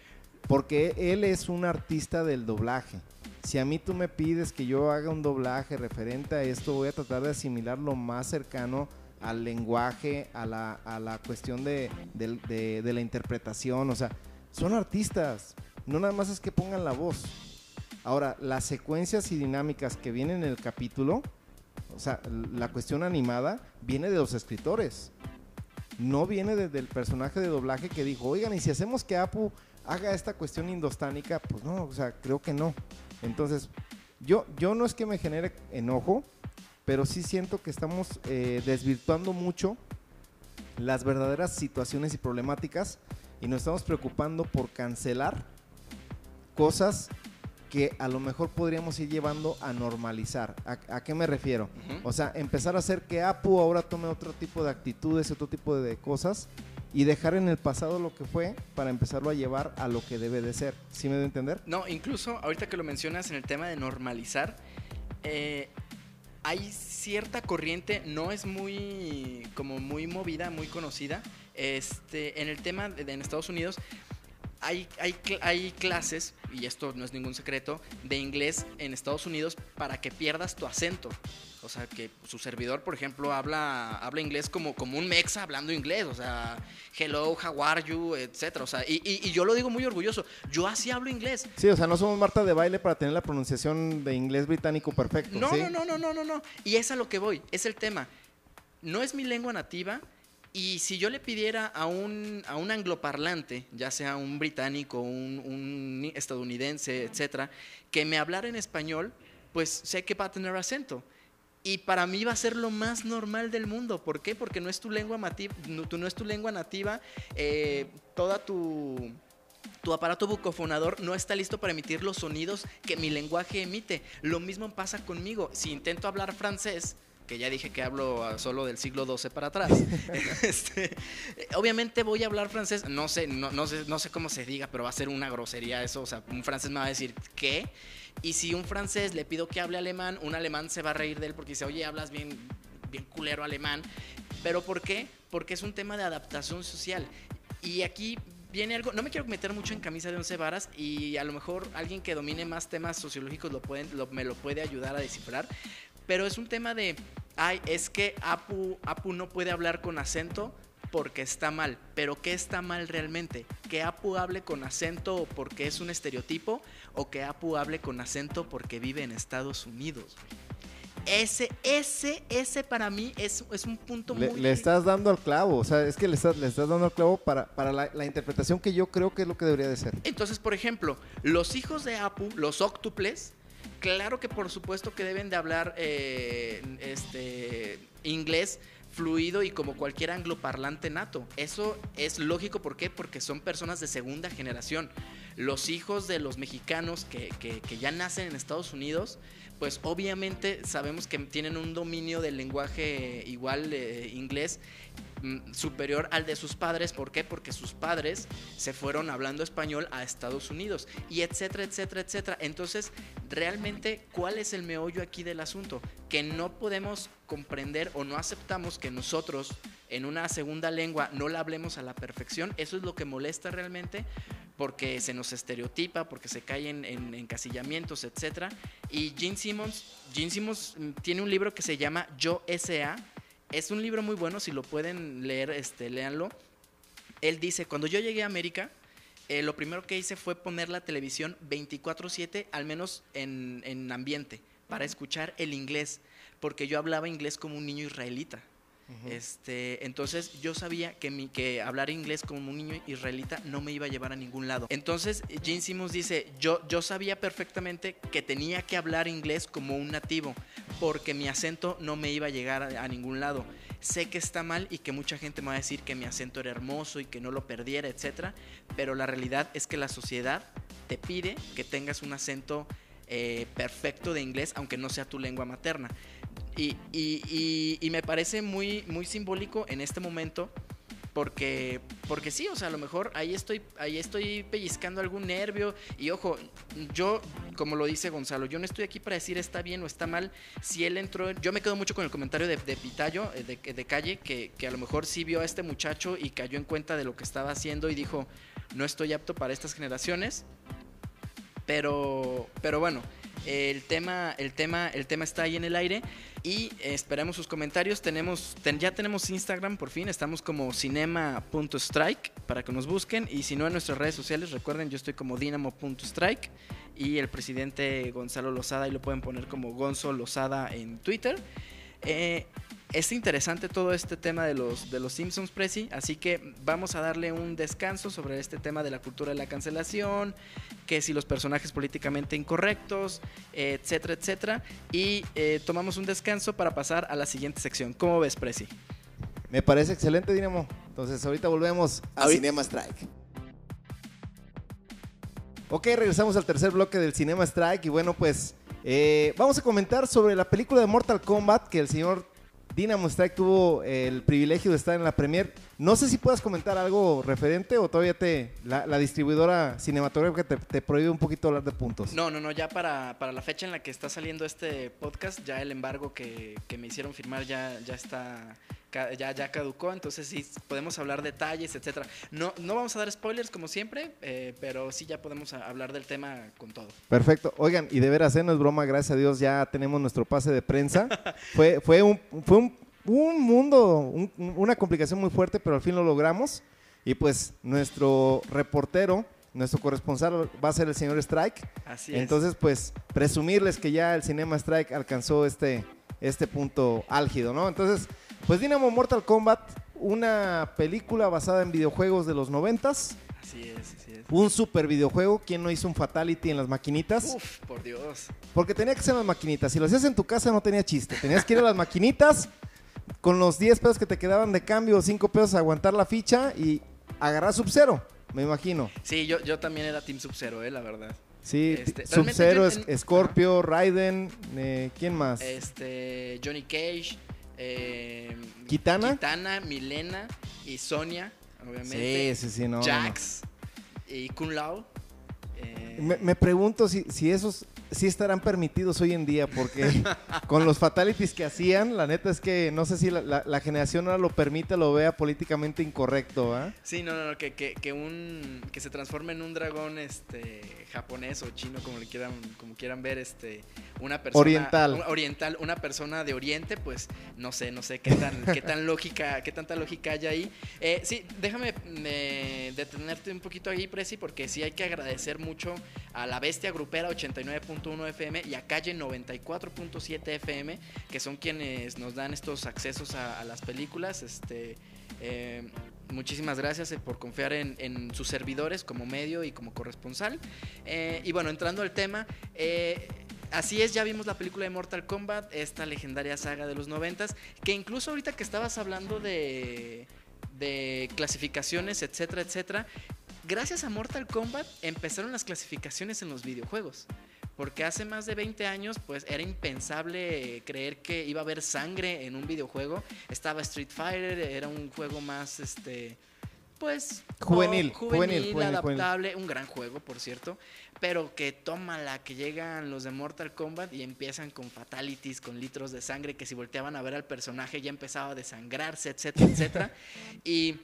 porque él es un artista del doblaje si a mí tú me pides que yo haga un doblaje referente a esto, voy a tratar de asimilar lo más cercano al lenguaje, a la, a la cuestión de, de, de, la interpretación. O sea, son artistas, no nada más es que pongan la voz. Ahora, las secuencias y dinámicas que vienen en el capítulo, o sea, la cuestión animada, viene de los escritores. No viene desde el personaje de doblaje que dijo, oigan, y si hacemos que Apu haga esta cuestión indostánica, pues no, o sea, creo que no. Entonces, yo, yo no es que me genere enojo, pero sí siento que estamos eh, desvirtuando mucho las verdaderas situaciones y problemáticas y nos estamos preocupando por cancelar cosas que a lo mejor podríamos ir llevando a normalizar. ¿A, a qué me refiero? Uh -huh. O sea, empezar a hacer que Apu ahora tome otro tipo de actitudes, otro tipo de cosas y dejar en el pasado lo que fue para empezarlo a llevar a lo que debe de ser. ¿Sí me debe entender? No, incluso ahorita que lo mencionas en el tema de normalizar, eh, hay cierta corriente, no es muy como muy movida, muy conocida, este, en el tema de, de en Estados Unidos hay, hay, hay clases, y esto no es ningún secreto, de inglés en Estados Unidos para que pierdas tu acento. O sea, que su servidor, por ejemplo, habla, habla inglés como, como un mexa hablando inglés. O sea, hello, how are you, etcétera. O sea, y, y, yo lo digo muy orgulloso. Yo así hablo inglés. Sí, o sea, no somos Marta de baile para tener la pronunciación de inglés británico perfecto. No, no, no, no, no, no, no. Y es a lo que voy. Es el tema. No es mi lengua nativa. Y si yo le pidiera a un, a un angloparlante, ya sea un británico, un, un estadounidense, etcétera, que me hablara en español, pues sé que va a tener acento. Y para mí va a ser lo más normal del mundo. ¿Por qué? Porque no es tu lengua, nativa, no, es tu lengua nativa, eh, toda tu, tu aparato bucofonador no está listo para emitir los sonidos que mi lenguaje emite. Lo mismo pasa conmigo. Si intento hablar francés, que ya dije que hablo solo del siglo XII para atrás. [laughs] [laughs] Este, obviamente voy a hablar francés, no sé, no, no, sé, no sé cómo se diga, pero va a ser una grosería eso, o sea, un francés me va a decir, ¿qué? Y si un francés le pido que hable alemán, un alemán se va a reír de él porque dice, oye, hablas bien, bien culero alemán. ¿Pero por qué? Porque es un tema de adaptación social. Y aquí viene algo, no me quiero meter mucho en camisa de once varas y a lo mejor alguien que domine más temas sociológicos lo pueden, me lo puede ayudar a descifrar, pero es un tema de, ay, es que Apu, Apu no puede hablar con acento porque está mal. Pero ¿qué está mal realmente? ¿Que Apu hable con acento porque es un estereotipo o que Apu hable con acento porque vive en Estados Unidos? Ese, ese, ese para mí es, es un punto muy... Le estás dando al clavo, o sea, es que le estás, le estás dando al clavo para, para la, la, interpretación que yo creo que es lo que debería de ser. Entonces, por ejemplo, los hijos de Apu, los octuples, claro que por supuesto que deben de hablar eh, este, inglés fluido y como cualquier angloparlante nato. Eso es lógico, ¿por qué? Porque son personas de segunda generación. Los hijos de los mexicanos que, que ya nacen en Estados Unidos, pues obviamente sabemos que tienen un dominio del lenguaje igual eh, inglés superior al de sus padres. ¿Por qué? Porque sus padres se fueron hablando español a Estados Unidos y etcétera, etcétera, etcétera. Entonces, realmente, ¿cuál es el meollo aquí del asunto? Que no podemos comprender o no aceptamos que nosotros en una segunda lengua no la hablemos a la perfección. Eso es lo que molesta realmente porque se nos estereotipa, porque se caen en, encasillamientos, etc. Y Gene Simmons, Gene Simmons mm, tiene un libro que se llama Yo S.A. Es un libro muy bueno, si lo pueden leer, este, léanlo. Él dice, cuando yo llegué a América, eh, lo primero que hice fue poner la televisión 24/7, al menos en, en ambiente, para escuchar el inglés, porque yo hablaba inglés como un niño israelita este, entonces yo sabía que, mi, que hablar inglés como un niño israelita no me iba a llevar a ningún lado. Entonces Gene Simmons dice, yo, yo sabía perfectamente que tenía que hablar inglés como un nativo, porque mi acento no me iba a llegar a, ningún lado. Sé que está mal y que mucha gente me va a decir que mi acento era hermoso y que no lo perdiera, etc. Pero la realidad es que la sociedad te pide que tengas un acento eh, perfecto de inglés, aunque no sea tu lengua materna. Y, y, y, me parece muy, muy simbólico en este momento. Porque, porque sí, o sea, a lo mejor ahí estoy, ahí estoy pellizcando algún nervio. Y ojo, yo, como lo dice Gonzalo, yo no estoy aquí para decir está bien o está mal. Si él entró, yo me quedo mucho con el comentario de, Pitayo, eh, de, de, Calle, que, que a lo mejor sí vio a este muchacho y cayó en cuenta de lo que estaba haciendo y dijo, no estoy apto para estas generaciones. Pero, pero bueno, el tema, el tema, el tema está ahí en el aire y esperamos sus comentarios. Tenemos, ya tenemos Instagram por fin, estamos como cinema.strike para que nos busquen y si no en nuestras redes sociales, recuerden, yo estoy como dinamo.strike y el presidente Gonzalo Lozada y lo pueden poner como Gonzo Lozada en Twitter. Eh, es interesante todo este tema de los, de los Simpsons, Prezi, así que vamos a darle un descanso sobre este tema de la cultura de la cancelación, que si los personajes políticamente incorrectos, etcétera, etcétera, y eh, tomamos un descanso para pasar a la siguiente sección. ¿Cómo ves, Prezi? Me parece excelente, Dinamo. Entonces, ahorita volvemos a Cinema Strike. Ok, regresamos al tercer bloque del Cinema Strike y bueno, pues eh, vamos a comentar sobre la película de Mortal Kombat que el señor Dynamo Strike tuvo el privilegio de estar en la premier. No sé si puedas comentar algo referente o todavía te la, distribuidora cinematográfica te, prohíbe un poquito hablar de puntos. No, no, no, ya para, la fecha en la que está saliendo este podcast, ya el embargo que, me hicieron firmar ya, ya está ya, ya caducó, entonces sí podemos hablar detalles, etcétera. No, no vamos a dar spoilers como siempre, eh, pero sí ya podemos hablar del tema con todo. Perfecto. Oigan, y de veras, ¿eh? no es broma, gracias a Dios ya tenemos nuestro pase de prensa. [laughs] fue, fue un, fue un, un mundo, una complicación muy fuerte, pero al fin lo logramos. Y pues nuestro reportero, nuestro corresponsal va a ser el señor Strike. Así es. Entonces, pues presumirles que ya el Cinema Strike alcanzó este, este punto álgido, ¿no? Entonces, pues Dynamo Mortal Kombat, una película basada en videojuegos de los noventas. Así es, así es. Un super videojuego. ¿Quién no hizo un Fatality en las maquinitas? Uf, por Dios. Porque tenía que ser en las maquinitas. Si lo hacías en tu casa no tenía chiste. Tenías que ir a las maquinitas con los 10 pesos que te quedaban de cambio o 5 pesos a aguantar la ficha y agarrar Sub-Zero, me imagino. Sí, yo, yo también era Team Sub-Zero, eh, la verdad. Sí, este, Sub-Zero, Scorpio, Raiden, eh, ¿quién más? Este, Johnny Cage. Eh, ¿Kitana? Kitana, Milena y Sonia, obviamente. Sí, sí, sí, no. Jax y Kun Lao. Eh, me, pregunto si, si esos sí estarán permitidos hoy en día, porque [laughs] con los fatalities que hacían, la neta es que no sé si la, generación ahora lo permite, lo vea políticamente incorrecto, ¿ah? Sí, no, no, que, que, un, que se transforme en un dragón este, japonés o chino, como le quieran, como quieran ver, este, una persona... Oriental. oriental, una persona de oriente, pues no sé, no sé qué tan, qué tan [laughs] lógica, qué tanta lógica hay ahí. Eh, sí, déjame eh, detenerte un poquito ahí, Presi, porque sí hay que agradecer mucho a la bestia grupera 89. FM y a Calle 94.7 FM, que son quienes nos dan estos accesos a, las películas. Este, eh, muchísimas gracias eh, por confiar en, sus servidores como medio y como corresponsal. Eh, y bueno, entrando al tema, así es, ya vimos la película de Mortal Kombat, esta legendaria saga de los noventas, que incluso ahorita que estabas hablando de, de clasificaciones, etcétera, etcétera, gracias a Mortal Kombat empezaron las clasificaciones en los videojuegos. Porque hace más de 20 años, pues era impensable creer que iba a haber sangre en un videojuego. Estaba Street Fighter, era un juego más, este, pues... Juvenil, juvenil, adaptable. Un gran juego, por cierto. Pero que toma la que llegan los de Mortal Kombat y empiezan con fatalities, con litros de sangre, que si volteaban a ver al personaje ya empezaba a desangrarse, etcétera, etcétera. [laughs] y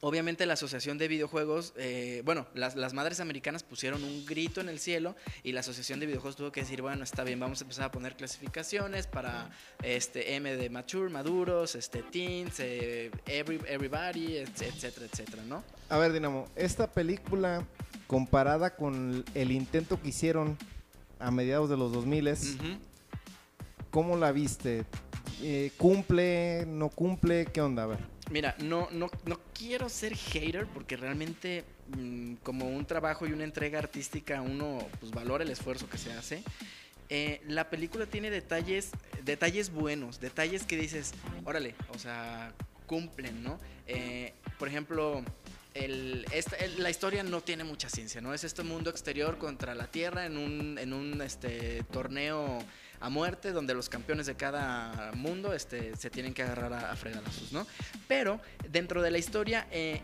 Obviamente la Asociación de Videojuegos, eh, bueno, las, las, madres americanas pusieron un grito en el cielo y la Asociación de Videojuegos tuvo que decir, bueno, está bien, vamos a empezar a poner clasificaciones para este M de mature, maduros, este teens, eh, everybody, etcétera, etcétera, ¿no? A ver, Dinamo, esta película comparada con el intento que hicieron a mediados de los 2000 ¿cómo la viste? Eh, ¿Cumple? ¿No cumple? ¿Qué onda? A ver. Mira, no, no, no quiero ser hater porque realmente mm, como un trabajo y una entrega artística uno pues valora el esfuerzo que se hace. Eh, la película tiene detalles, detalles buenos, detalles que dices, órale, o sea, cumplen, ¿no? Eh, por ejemplo, la historia no tiene mucha ciencia, ¿no? Es este mundo exterior contra la Tierra en un, en un este, torneo a muerte, donde los campeones de cada mundo este, se tienen que agarrar a, a fregadazos, ¿no? Pero dentro de la historia eh,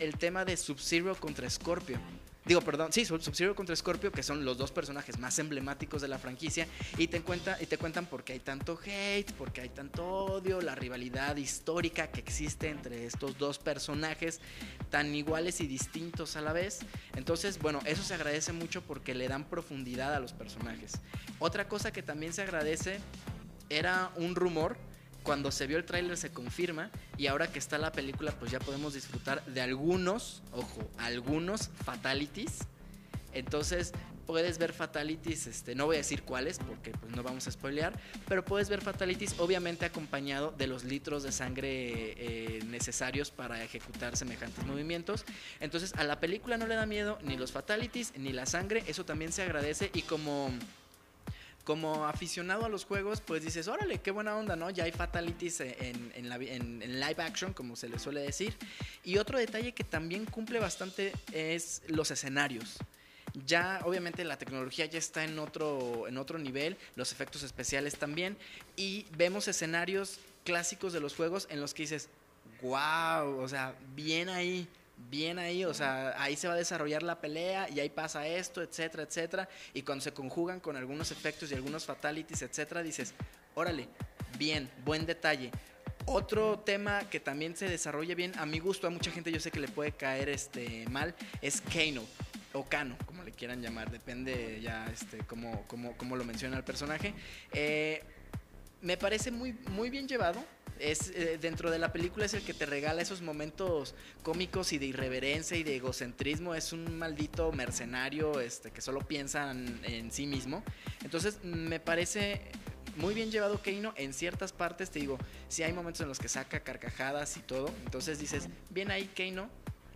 el tema de Sub-Zero contra Scorpio. Digo, perdón, sí, Sub-Zero contra Scorpio, que son los dos personajes más emblemáticos de la franquicia, y te, cuenta, y te cuentan por qué hay tanto hate, por qué hay tanto odio, la rivalidad histórica que existe entre estos dos personajes tan iguales y distintos a la vez. Entonces, bueno, eso se agradece mucho porque le dan profundidad a los personajes. Otra cosa que también se agradece era un rumor cuando se vio el tráiler se confirma y ahora que está la película pues ya podemos disfrutar de algunos, ojo, algunos fatalities. Entonces puedes ver fatalities, este, no voy a decir cuáles porque pues no vamos a spoilear, pero puedes ver fatalities obviamente acompañado de los litros de sangre eh, necesarios para ejecutar semejantes movimientos. Entonces a la película no le da miedo ni los fatalities ni la sangre, eso también se agradece y como como aficionado a los juegos, pues dices, órale, qué buena onda, ¿no? Ya hay fatalities en, en, live action, como se le suele decir. Y otro detalle que también cumple bastante es los escenarios. Ya, obviamente, la tecnología ya está en otro, en otro nivel, los efectos especiales también, y vemos escenarios clásicos de los juegos en los que dices, wow, o sea, bien ahí bien ahí, o sea, ahí se va a desarrollar la pelea y ahí pasa esto, etcétera, etcétera. Y cuando se conjugan con algunos efectos y algunos fatalities, etcétera, dices, órale, bien, buen detalle. Otro tema que también se desarrolla bien, a mi gusto, a mucha gente yo sé que le puede caer este, mal, es Kano o Kano, como le quieran llamar, depende ya este, cómo, cómo, cómo lo menciona el personaje. Eh, me parece muy, muy bien llevado. Es, eh, dentro de la película es el que te regala esos momentos cómicos y de irreverencia y de egocentrismo. Es un maldito mercenario este, que solo piensa en, en sí mismo. Entonces me parece muy bien llevado Keino en ciertas partes, te digo, si hay momentos en los que saca carcajadas y todo, entonces dices, bien ahí Keino.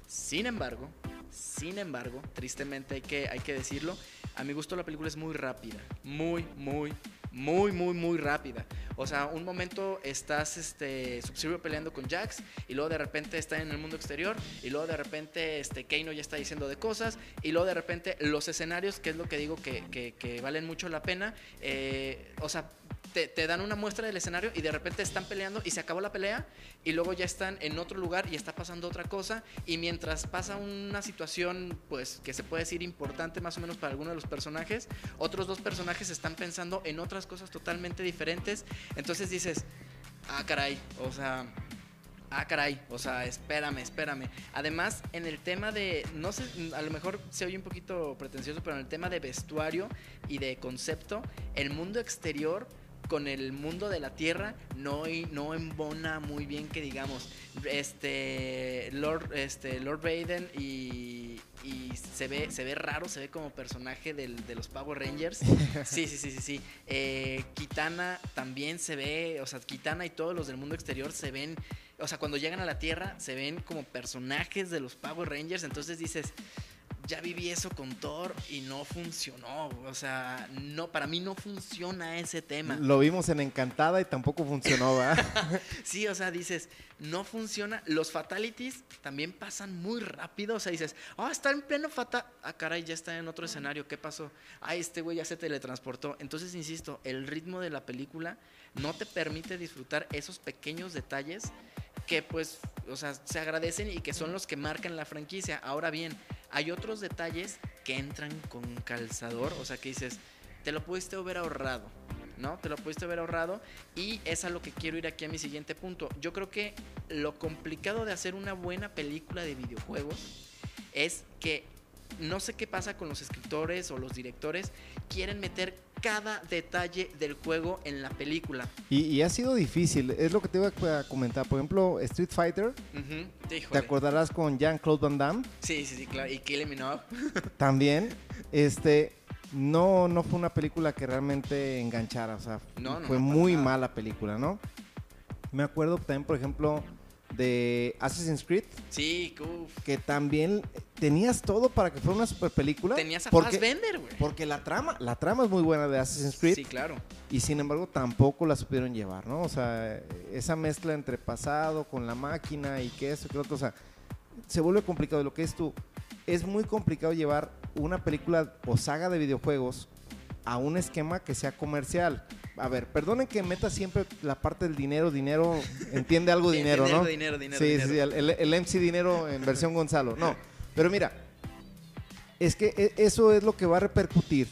Sin embargo, sin embargo, tristemente hay que, hay que decirlo, a mi gusto la película es muy rápida, muy, muy, muy, muy, muy rápida. O sea, un momento estás este, sub peleando con Jax y luego de repente está en el mundo exterior y luego de repente este, Keino ya está diciendo de cosas y luego de repente los escenarios, que es lo que digo que, que, que valen mucho la pena, eh, o sea, te, dan una muestra del escenario y de repente están peleando y se acabó la pelea y luego ya están en otro lugar y está pasando otra cosa y mientras pasa una situación pues que se puede decir importante más o menos para alguno de los personajes, otros dos personajes están pensando en otras cosas totalmente diferentes, entonces dices, ah caray, o sea, ah, caray, o sea, espérame, espérame. Además, en el tema de, no sé, a lo mejor se oye un poquito pretencioso, pero en el tema de vestuario y de concepto, el mundo exterior con el mundo de la Tierra no, no embona muy bien que digamos. Este Lord, este, Lord Raiden y, y se ve, se ve raro, se ve como personaje del, de los Power Rangers. [laughs] Sí, sí, sí, sí, sí. Eh, Kitana también se ve, o sea, Kitana y todos los del mundo exterior se ven, o sea, cuando llegan a la Tierra se ven como personajes de los Power Rangers, entonces dices, ya viví eso con Thor y no funcionó. O sea, no, para mí no funciona ese tema. Lo vimos en Encantada y tampoco funcionó, ¿verdad? [laughs] sí, o sea, dices, no funciona. Los fatalities también pasan muy rápido. O sea, dices, ah, está en pleno fatal. Ah, caray, ya está en otro escenario. ¿Qué pasó? Ah, este güey ya se teletransportó. Entonces, insisto, el ritmo de la película no te permite disfrutar esos pequeños detalles que pues, o sea, se agradecen y que son los que marcan la franquicia. Ahora bien, hay otros detalles que entran con calzador, o sea que dices, te lo pudiste haber ahorrado, ¿no? Te lo pudiste haber ahorrado y es a lo que quiero ir aquí a mi siguiente punto. Yo creo que lo complicado de hacer una buena película de videojuegos es que no sé qué pasa con los escritores o los directores, quieren meter cada detalle del juego en la película. Y, ha sido difícil, es lo que te iba a comentar. Por ejemplo, Street Fighter, ¿te acordarás con Jean-Claude Van Damme? Sí, sí, sí, claro. Y Killing Minogue. [laughs] También, este, no, no fue una película que realmente enganchara, o sea, fue muy mala película, ¿no? Me acuerdo también, por ejemplo, de Assassin's Creed. Sí, Que también tenías todo para que fuera una super película. Tenías a porque, güey. Porque la trama, la trama es muy buena de Assassin's Creed. Sí, claro. Y sin embargo tampoco la supieron llevar, ¿no? O sea, esa mezcla entre pasado con la máquina y que eso, que otro, o sea, se vuelve complicado. Lo que es tú, es muy complicado llevar una película o saga de videojuegos a un esquema que sea comercial a ver, perdonen que meta siempre la parte del dinero, dinero, entiende algo [laughs] dinero, ¿no? Dinero, dinero, sí, dinero. Sí, el, el, MC dinero en versión Gonzalo. No, pero mira, es que e, eso es lo que va a repercutir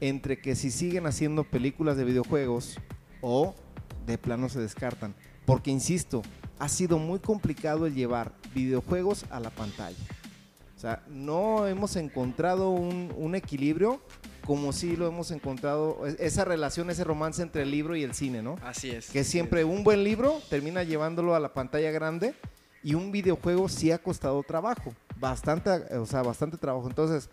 entre que si siguen haciendo películas de videojuegos o de plano se descartan. Porque, insisto, ha sido muy complicado el llevar videojuegos a la pantalla. O sea, no hemos encontrado un, un equilibrio como sí lo hemos encontrado, esa relación, ese romance entre el libro y el cine, ¿no? Así es. Que siempre un buen libro termina llevándolo a la pantalla grande y un videojuego sí ha costado trabajo, bastante, o sea, bastante trabajo. Entonces,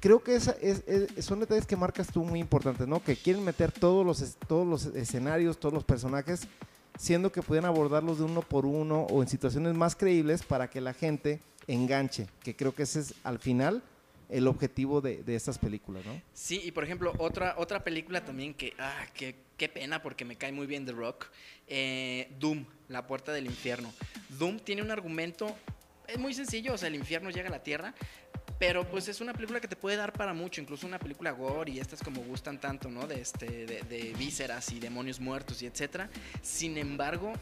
creo que esa es, son detalles que marcas tú muy importantes, ¿no? Que quieren meter todos los, todos los escenarios, todos los personajes, siendo que pueden abordarlos de uno por uno o en situaciones más creíbles para que la gente enganche, que creo que ese es al final el objetivo de, estas películas, ¿no? Sí, y por ejemplo, otra, otra película también que, ah, qué, qué pena porque me cae muy bien The Rock, eh, Doom, La Puerta del Infierno. Doom tiene un argumento, es muy sencillo, o sea, el infierno llega a la Tierra, pero pues es una película que te puede dar para mucho, incluso una película gore y estas como gustan tanto, ¿no? De, este, de, de vísceras y demonios muertos y etcétera. Sin embargo,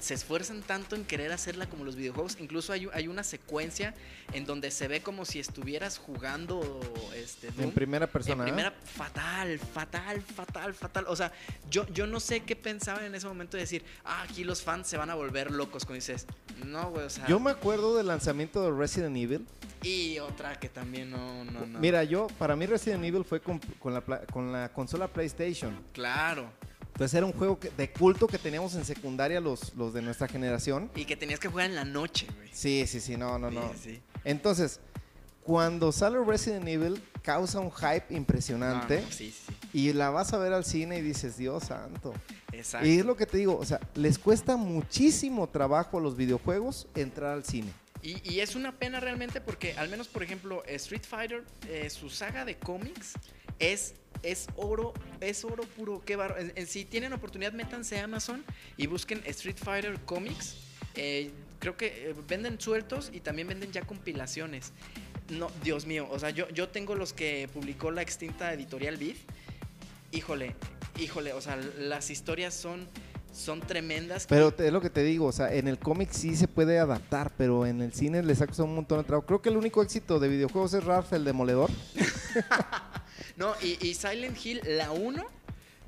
se esfuerzan tanto en querer hacerla como los videojuegos. Incluso hay, hay una secuencia en donde se ve como si estuvieras jugando este, Doom. En primera persona. En ¿eh? fatal, fatal, fatal, fatal. O sea, yo, yo no sé qué pensaban en ese momento de decir, ah, aquí los fans se van a volver locos. Cuando dices, no, güey, o sea. Yo me acuerdo del lanzamiento de Resident Evil. Y otra que también no, no, no. Mira, yo, para mí Resident Evil fue con, con la, pla- con la consola PlayStation. Claro. Entonces era un juego de culto que teníamos en secundaria los, los de nuestra generación. Y que tenías que jugar en la noche, güey. Sí, sí, sí, no, no, no. Sí. Entonces, cuando sale Resident Evil, causa un hype impresionante. No, no, sí, sí. Y la vas a ver al cine y dices, Dios santo. Exacto. Y es lo que te digo, o sea, les cuesta muchísimo trabajo a los videojuegos entrar al cine. Y, y es una pena realmente porque, al menos por ejemplo, Street Fighter, eh, su saga de cómics es, es oro, es oro puro. Qué bar- en- en- si tienen oportunidad, métanse a Amazon y busquen Street Fighter Comics. Eh, creo que eh, venden sueltos y también venden ya compilaciones. No, Dios mío, o sea, yo, yo tengo los que publicó la extinta editorial Vid. Híjole, híjole, o sea, las historias son, son tremendas. Pero es lo que te digo, o sea, en el cómic sí se puede adaptar, pero en el cine les ha costado un montón de trabajo. Creo que el único éxito de videojuegos es Ralph el Demoledor. [laughs] No, y, Silent Hill, la 1,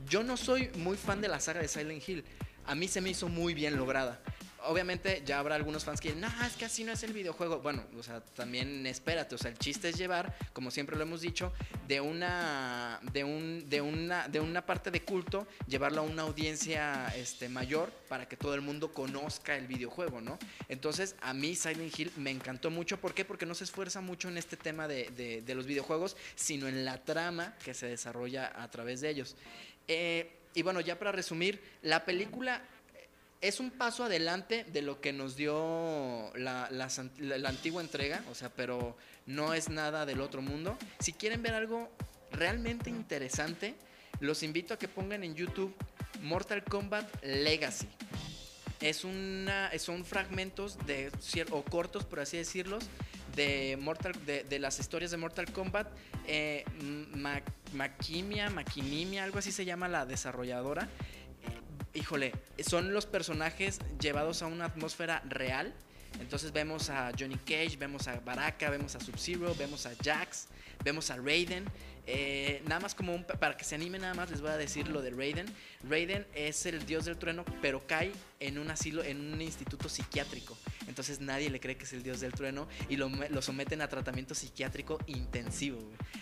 yo no soy muy fan de la saga de Silent Hill. A mí se me hizo muy bien lograda. Obviamente ya habrá algunos fans que no, es que así no es el videojuego. Bueno, o sea, también espérate, o sea, el chiste es llevar, como siempre lo hemos dicho, de una, de un, de una, de una parte de culto, llevarlo a una audiencia este, mayor para que todo el mundo conozca el videojuego, ¿no? Entonces, a mí Silent Hill me encantó mucho. ¿Por qué? Porque no se esfuerza mucho en este tema de, de- de los videojuegos, sino en la trama que se desarrolla a través de ellos. Eh, y bueno, ya para resumir, la película es un paso adelante de lo que nos dio la, la la- antigua entrega, o sea, pero no es nada del otro mundo. Si quieren ver algo realmente interesante, los invito a que pongan en YouTube Mortal Kombat Legacy. Es una, son fragmentos de o cortos, por así decirlos, de Mortal, de, de las historias de Mortal Kombat. Eh, Ma- Makimia, Makimimia, algo así se llama la desarrolladora. Híjole, son los personajes llevados a una atmósfera real. Entonces vemos a Johnny Cage, vemos a Baraka, vemos a Sub-Zero, vemos a Jax, vemos a Raiden. Eh, nada más como un, para que se anime nada más les voy a decir lo de Raiden. Raiden es el dios del trueno, pero cae en un asilo, en un instituto psiquiátrico. Entonces nadie le cree que es el dios del trueno y lo, me- lo someten a tratamiento psiquiátrico intensivo,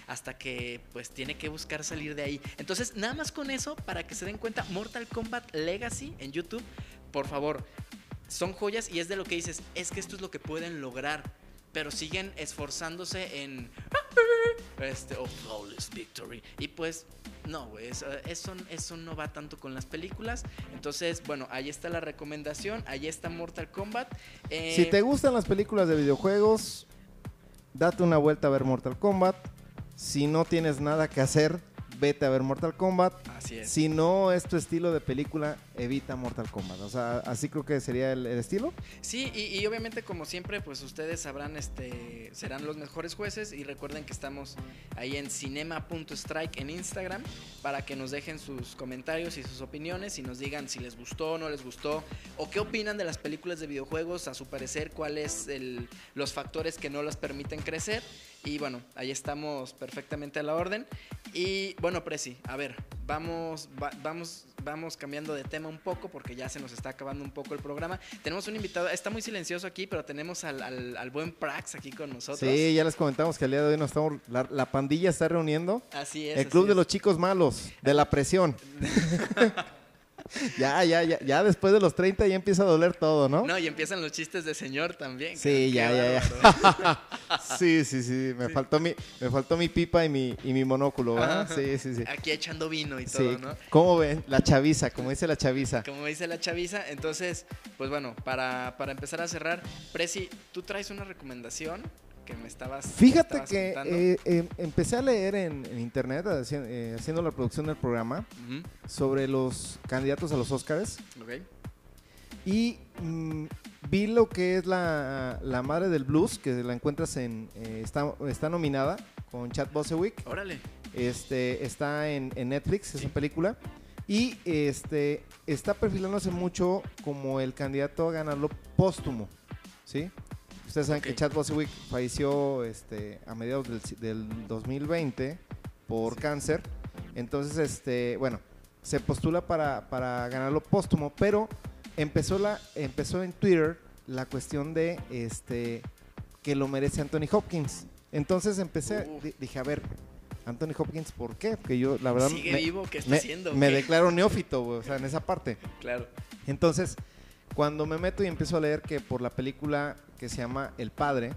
hasta que pues tiene que buscar salir de ahí. Entonces nada más con eso, para que se den cuenta, Mortal Kombat Legacy en YouTube, por favor, son joyas y es de lo que dices, es que esto es lo que pueden lograr, pero siguen esforzándose en este o flawless victory y pues no, eso, eso no va tanto con las películas. Entonces, bueno, ahí está la recomendación, ahí está Mortal Kombat. Eh, Si te gustan las películas de videojuegos, date una vuelta a ver Mortal Kombat. Si no tienes nada que hacer, vete a ver Mortal Kombat. Así es. Si no es tu estilo de película, evita Mortal Kombat. O sea, así creo que sería el, el estilo. Sí, y, y obviamente como siempre, pues ustedes sabrán, este, serán los mejores jueces y recuerden que estamos ahí en cinema.strike en Instagram para que nos dejen sus comentarios y sus opiniones y nos digan si les gustó no les gustó o qué opinan de las películas de videojuegos, a su parecer, cuáles el, los factores que no las permiten crecer. Y bueno, ahí estamos perfectamente a la orden. Y bueno, Preci, a ver, vamos, va- vamos, vamos cambiando de tema un poco porque ya se nos está acabando un poco el programa. Tenemos un invitado, está muy silencioso aquí, pero tenemos al, al- al buen Prax aquí con nosotros. Sí, ya les comentamos que el día de hoy nos estamos, la, la pandilla está reuniendo. Así es. el club de es. los chicos malos, de la presión. [laughs] [laughs] ya, ya, ya, ya después de los 30 ya empieza a doler todo, ¿no? No, y empiezan los chistes de señor también. Sí, ya, ya, ya. [laughs] sí, sí, sí. Me faltó mi, me faltó mi pipa y mi, y mi monóculo, ¿verdad? Sí, sí, sí. Aquí echando vino y Sí. todo, ¿no? ¿Cómo ven? La chaviza, como dice la chaviza. Como dice la chaviza, entonces, pues bueno, para, para empezar a cerrar, Preci, tú traes una recomendación que me estabas. me Fíjate estabas que eh, eh, empecé a leer en, en internet, haci- eh, haciendo la producción del programa, sobre los candidatos a los Oscars. ok. Y mm, vi lo que es la, la madre del blues, que la encuentras en. eh, está, está nominada con Chad Bosewick. Órale. Este, está en, en Netflix, esa película. Y este está perfilándose mucho como el candidato a ganarlo póstumo, ¿sí? Ustedes saben que Ok. Chad Boswick falleció este, a mediados del, del 2020 por cáncer. Entonces, este, bueno, se postula para, para ganarlo póstumo, pero empezó, la, empezó en Twitter la cuestión de este, que lo merece Anthony Hopkins. Entonces empecé, di- dije, a ver, Anthony Hopkins, ¿por qué? Porque yo, la verdad, ¿Sigue me, vivo? ¿Qué está me- haciendo? me declaro neófito, güey, o sea, en esa parte. Claro. Entonces, cuando me meto y empiezo a leer que por la película que se llama El Padre,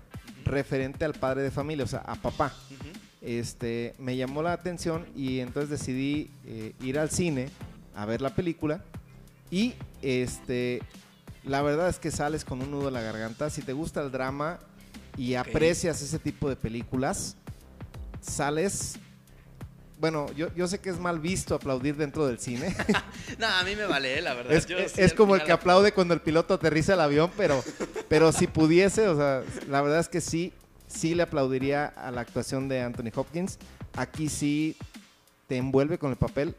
referente al padre de familia, o sea, a papá, Ujú. este, me llamó la atención y entonces decidí eh, ir al cine a ver la película y este, la verdad es que sales con un nudo en la garganta. Si te gusta el drama y Ok. aprecias ese tipo de películas, sales... Bueno, yo, yo sé que es mal visto aplaudir dentro del cine. [laughs] No, a mí me vale, la verdad. Es, Yo es- sí, es al como el que aplaude cuando el piloto aterriza el avión, pero, pero si pudiese, o sea, la verdad es que sí, sí le aplaudiría a la actuación de Anthony Hopkins. Aquí sí te envuelve con el papel.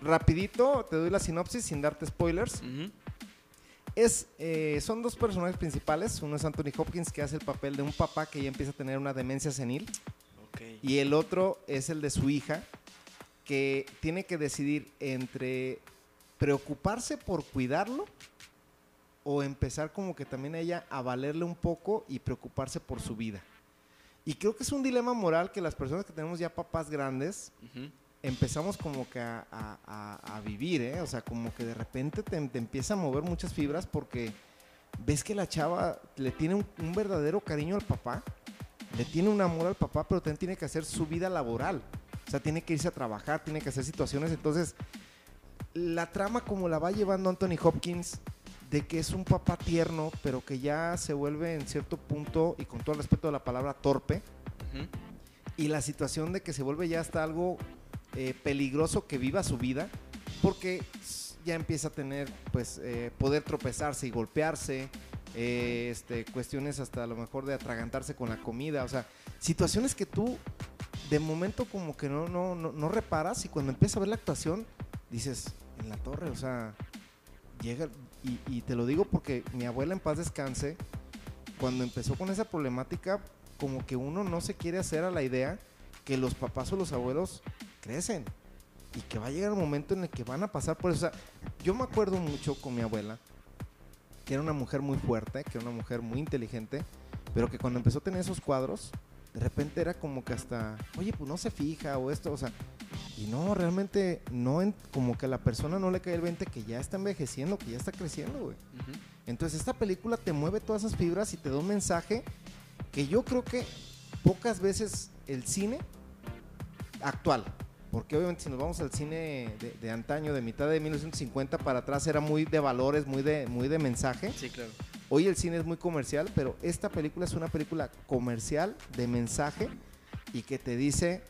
Rapidito, te doy la sinopsis sin darte spoilers. Es, eh, son dos personajes principales. Uno es Anthony Hopkins, que hace el papel de un papá que ya empieza a tener una demencia senil. Y el otro es el de su hija, que tiene que decidir entre preocuparse por cuidarlo o empezar como que también a ella a valerle un poco y preocuparse por su vida. Y creo que es un dilema moral que las personas que tenemos ya papás grandes empezamos como que a, a- a- a vivir, ¿eh? O sea, como que de repente te, te empieza a mover muchas fibras porque ves que la chava le tiene un, un verdadero cariño al papá, le tiene un amor al papá, pero también tiene que hacer su vida laboral. O sea, tiene que irse a trabajar, tiene que hacer situaciones. Entonces, la trama como la va llevando Anthony Hopkins, de que es un papá tierno, pero que ya se vuelve en cierto punto, y con todo el respeto de la palabra, torpe, y la situación de que se vuelve ya hasta algo eh, peligroso que viva su vida porque ya empieza a tener pues eh, poder tropezarse y golpearse eh, este, cuestiones hasta a lo mejor de atragantarse con la comida. O sea situaciones que tú de momento como que no, no, no, no reparas y cuando empiezas a ver la actuación dices en la torre o sea llega y, te lo digo porque mi abuela en paz descanse cuando empezó con esa problemática como que uno no se quiere hacer a la idea que los papás o los abuelos crecen y que va a llegar un momento en el que van a pasar por eso. O sea, yo me acuerdo mucho con mi abuela, que era una mujer muy fuerte, que era una mujer muy inteligente, pero que cuando empezó a tener esos cuadros, de repente era como que hasta, oye, pues no se fija o esto, o sea, y no, realmente no, en- como que a la persona no le cae el 20 que ya está envejeciendo, que ya está creciendo, güey. Entonces esta película te mueve todas esas fibras y te da un mensaje que yo creo que pocas veces el cine actual, porque obviamente si nos vamos al cine de, de antaño, de mitad de 1950 para atrás, era muy de valores, muy de, muy de mensaje. Sí, claro. Hoy el cine es muy comercial, pero esta película es una película comercial de mensaje y que te dice,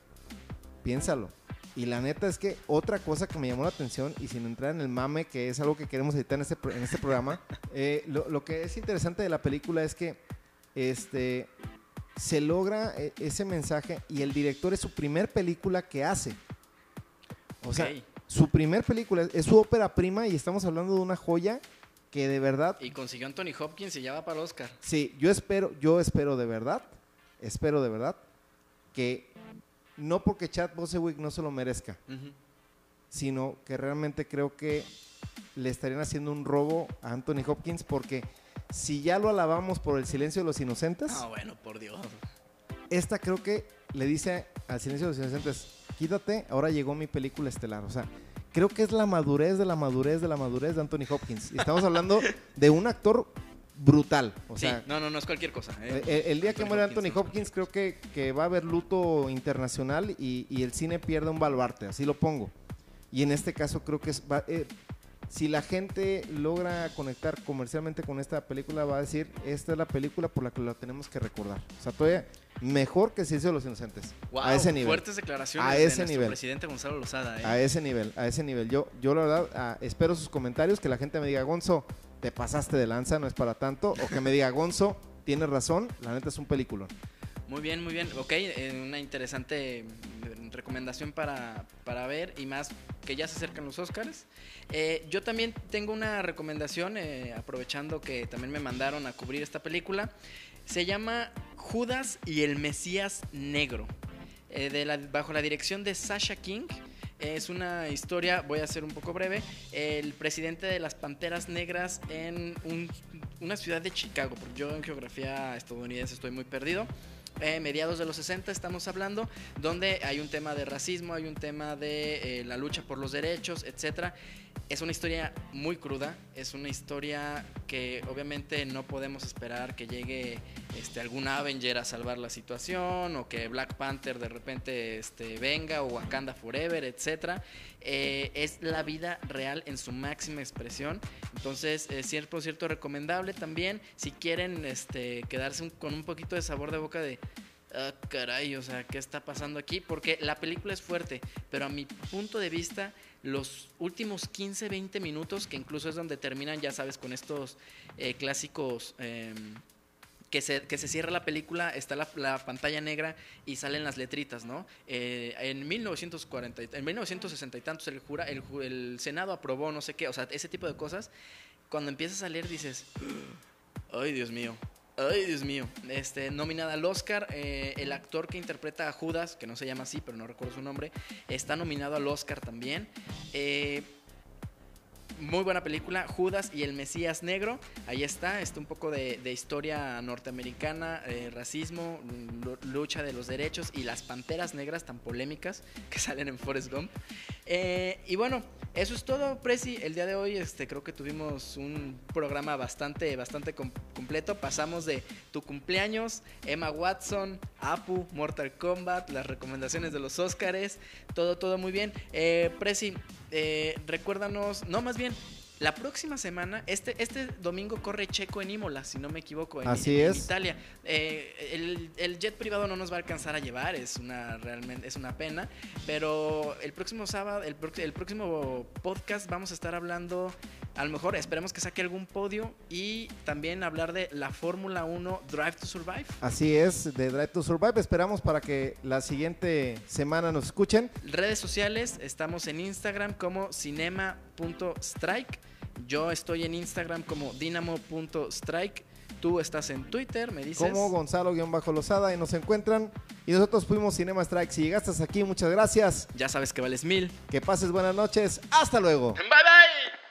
piénsalo. Y la neta es que otra cosa que me llamó la atención, y sin entrar en el mame, que es algo que queremos editar en este, en este programa, [laughs] eh, lo, lo que es interesante de la película es que este, se logra eh, ese mensaje y el director es su primer película que hace. O sea, su primer película es su ópera prima y estamos hablando de una joya que de verdad Y consiguió Anthony Hopkins y ya va para el Oscar. Sí, yo espero, yo espero de verdad, espero de verdad que no porque Chad Bosewick no se lo merezca, sino que realmente creo que le estarían haciendo un robo a Anthony Hopkins porque si ya lo alabamos por el silencio de los inocentes, Ah, bueno, por Dios. esta creo que le dice al silencio de los inocentes, quítate, ahora llegó mi película estelar. O sea, creo que es la madurez de la madurez de la madurez de Anthony Hopkins. Estamos hablando de un actor brutal. O sea, sí, no, no, no es cualquier cosa. ¿eh? el, el día que muere Anthony Hopkins, creo que, que va a haber luto internacional y, y el cine pierde un baluarte, así lo pongo. Y en este caso creo que es, va- eh, si la gente logra conectar comercialmente con esta película, va a decir, esta es la película por la que la tenemos que recordar. O sea, todavía mejor que Ciencia de los Inocentes. A ese nivel. Fuertes declaraciones A ese nivel. presidente Gonzalo Lozada. ¿eh? A ese nivel, a ese nivel. Yo, yo la verdad, ah, espero sus comentarios, que la gente me diga, Gonzo, te pasaste de lanza, no es para tanto. O que me diga, Gonzo, tienes razón, la neta es un película. Muy bien, muy bien. Ok, eh, una interesante mm, recomendación para, para, ver y más que ya se acercan los Oscars. Eh, yo también tengo una recomendación, eh, aprovechando que también me mandaron a cubrir esta película. Se llama Judas y el Mesías Negro, de bajo la dirección de Sasha King. Es una historia, voy a ser un poco breve, el presidente de las Panteras Negras en una ciudad de Chicago, porque yo en geografía estadounidense estoy muy perdido. Eh, mediados de los 60 estamos hablando, donde hay un tema de racismo, hay un tema de eh, la lucha por los derechos, etcétera. Es una historia muy cruda, es una historia que obviamente no podemos esperar que llegue este, algún Avenger a salvar la situación o que Black Panther de repente este, venga o Wakanda Forever, etc. Eh, es la vida real en su máxima expresión. Entonces, es cierto, cierto recomendable también si quieren este, quedarse con un poquito de sabor de boca de ah, caray, o sea, ¿qué está pasando aquí? Porque la película es fuerte, pero a mi punto de vista los últimos 15, 20 minutos, que incluso es donde terminan, ya sabes, con estos eh, clásicos... Em, que se, que se, cierra la película, está la, pantalla negra y salen las letritas, ¿no? Eh, en, 1940, en 1960 y tantos el, jura, el, el, Senado aprobó no sé qué, o sea, ese tipo de cosas. Cuando empiezas a leer dices, ay Dios mío, Ay, Dios mío. Este, nominada al Oscar. Eh, el actor que interpreta a Judas, que no se llama así, pero no recuerdo su nombre, está nominado al Oscar también. Eh, muy buena película, Judas y el Mesías Negro. Ahí está, está un poco de, historia norteamericana, eh, racismo, lucha de los derechos y las panteras negras tan polémicas [laughs] que salen en Forrest Gump. Eh, y bueno, eso es todo, Prezi. El día de hoy este, creo que tuvimos un programa bastante, bastante completo. Pasamos de tu cumpleaños, Emma Watson, Apu, Mortal Kombat, las recomendaciones de los Oscars, todo, todo muy bien. Eh, eh, recuérdanos, no, más bien, la próxima semana, este, este domingo corre Checo en Imola, si no me equivoco, en, Así es. Italia. Eh, el, jet privado no nos va a alcanzar a llevar, es una realmente es una pena. Pero el próximo sábado, el, el próximo podcast vamos a estar hablando a lo mejor esperemos que saque algún podio y también hablar de la Fórmula 1 Drive to Survive. Así es, de Drive to Survive. Esperamos para que la siguiente semana nos escuchen. Redes sociales, estamos en Instagram como cinema.strike. Yo estoy en Instagram como dinamo.strike. Tú estás en Twitter, me dices. Como Gonzalo-Lozada y nos encuentran. Y nosotros fuimos Cinema Strike. Si llegaste aquí, muchas gracias. Ya sabes que vales mil. Que pases buenas noches. Hasta luego. Bye.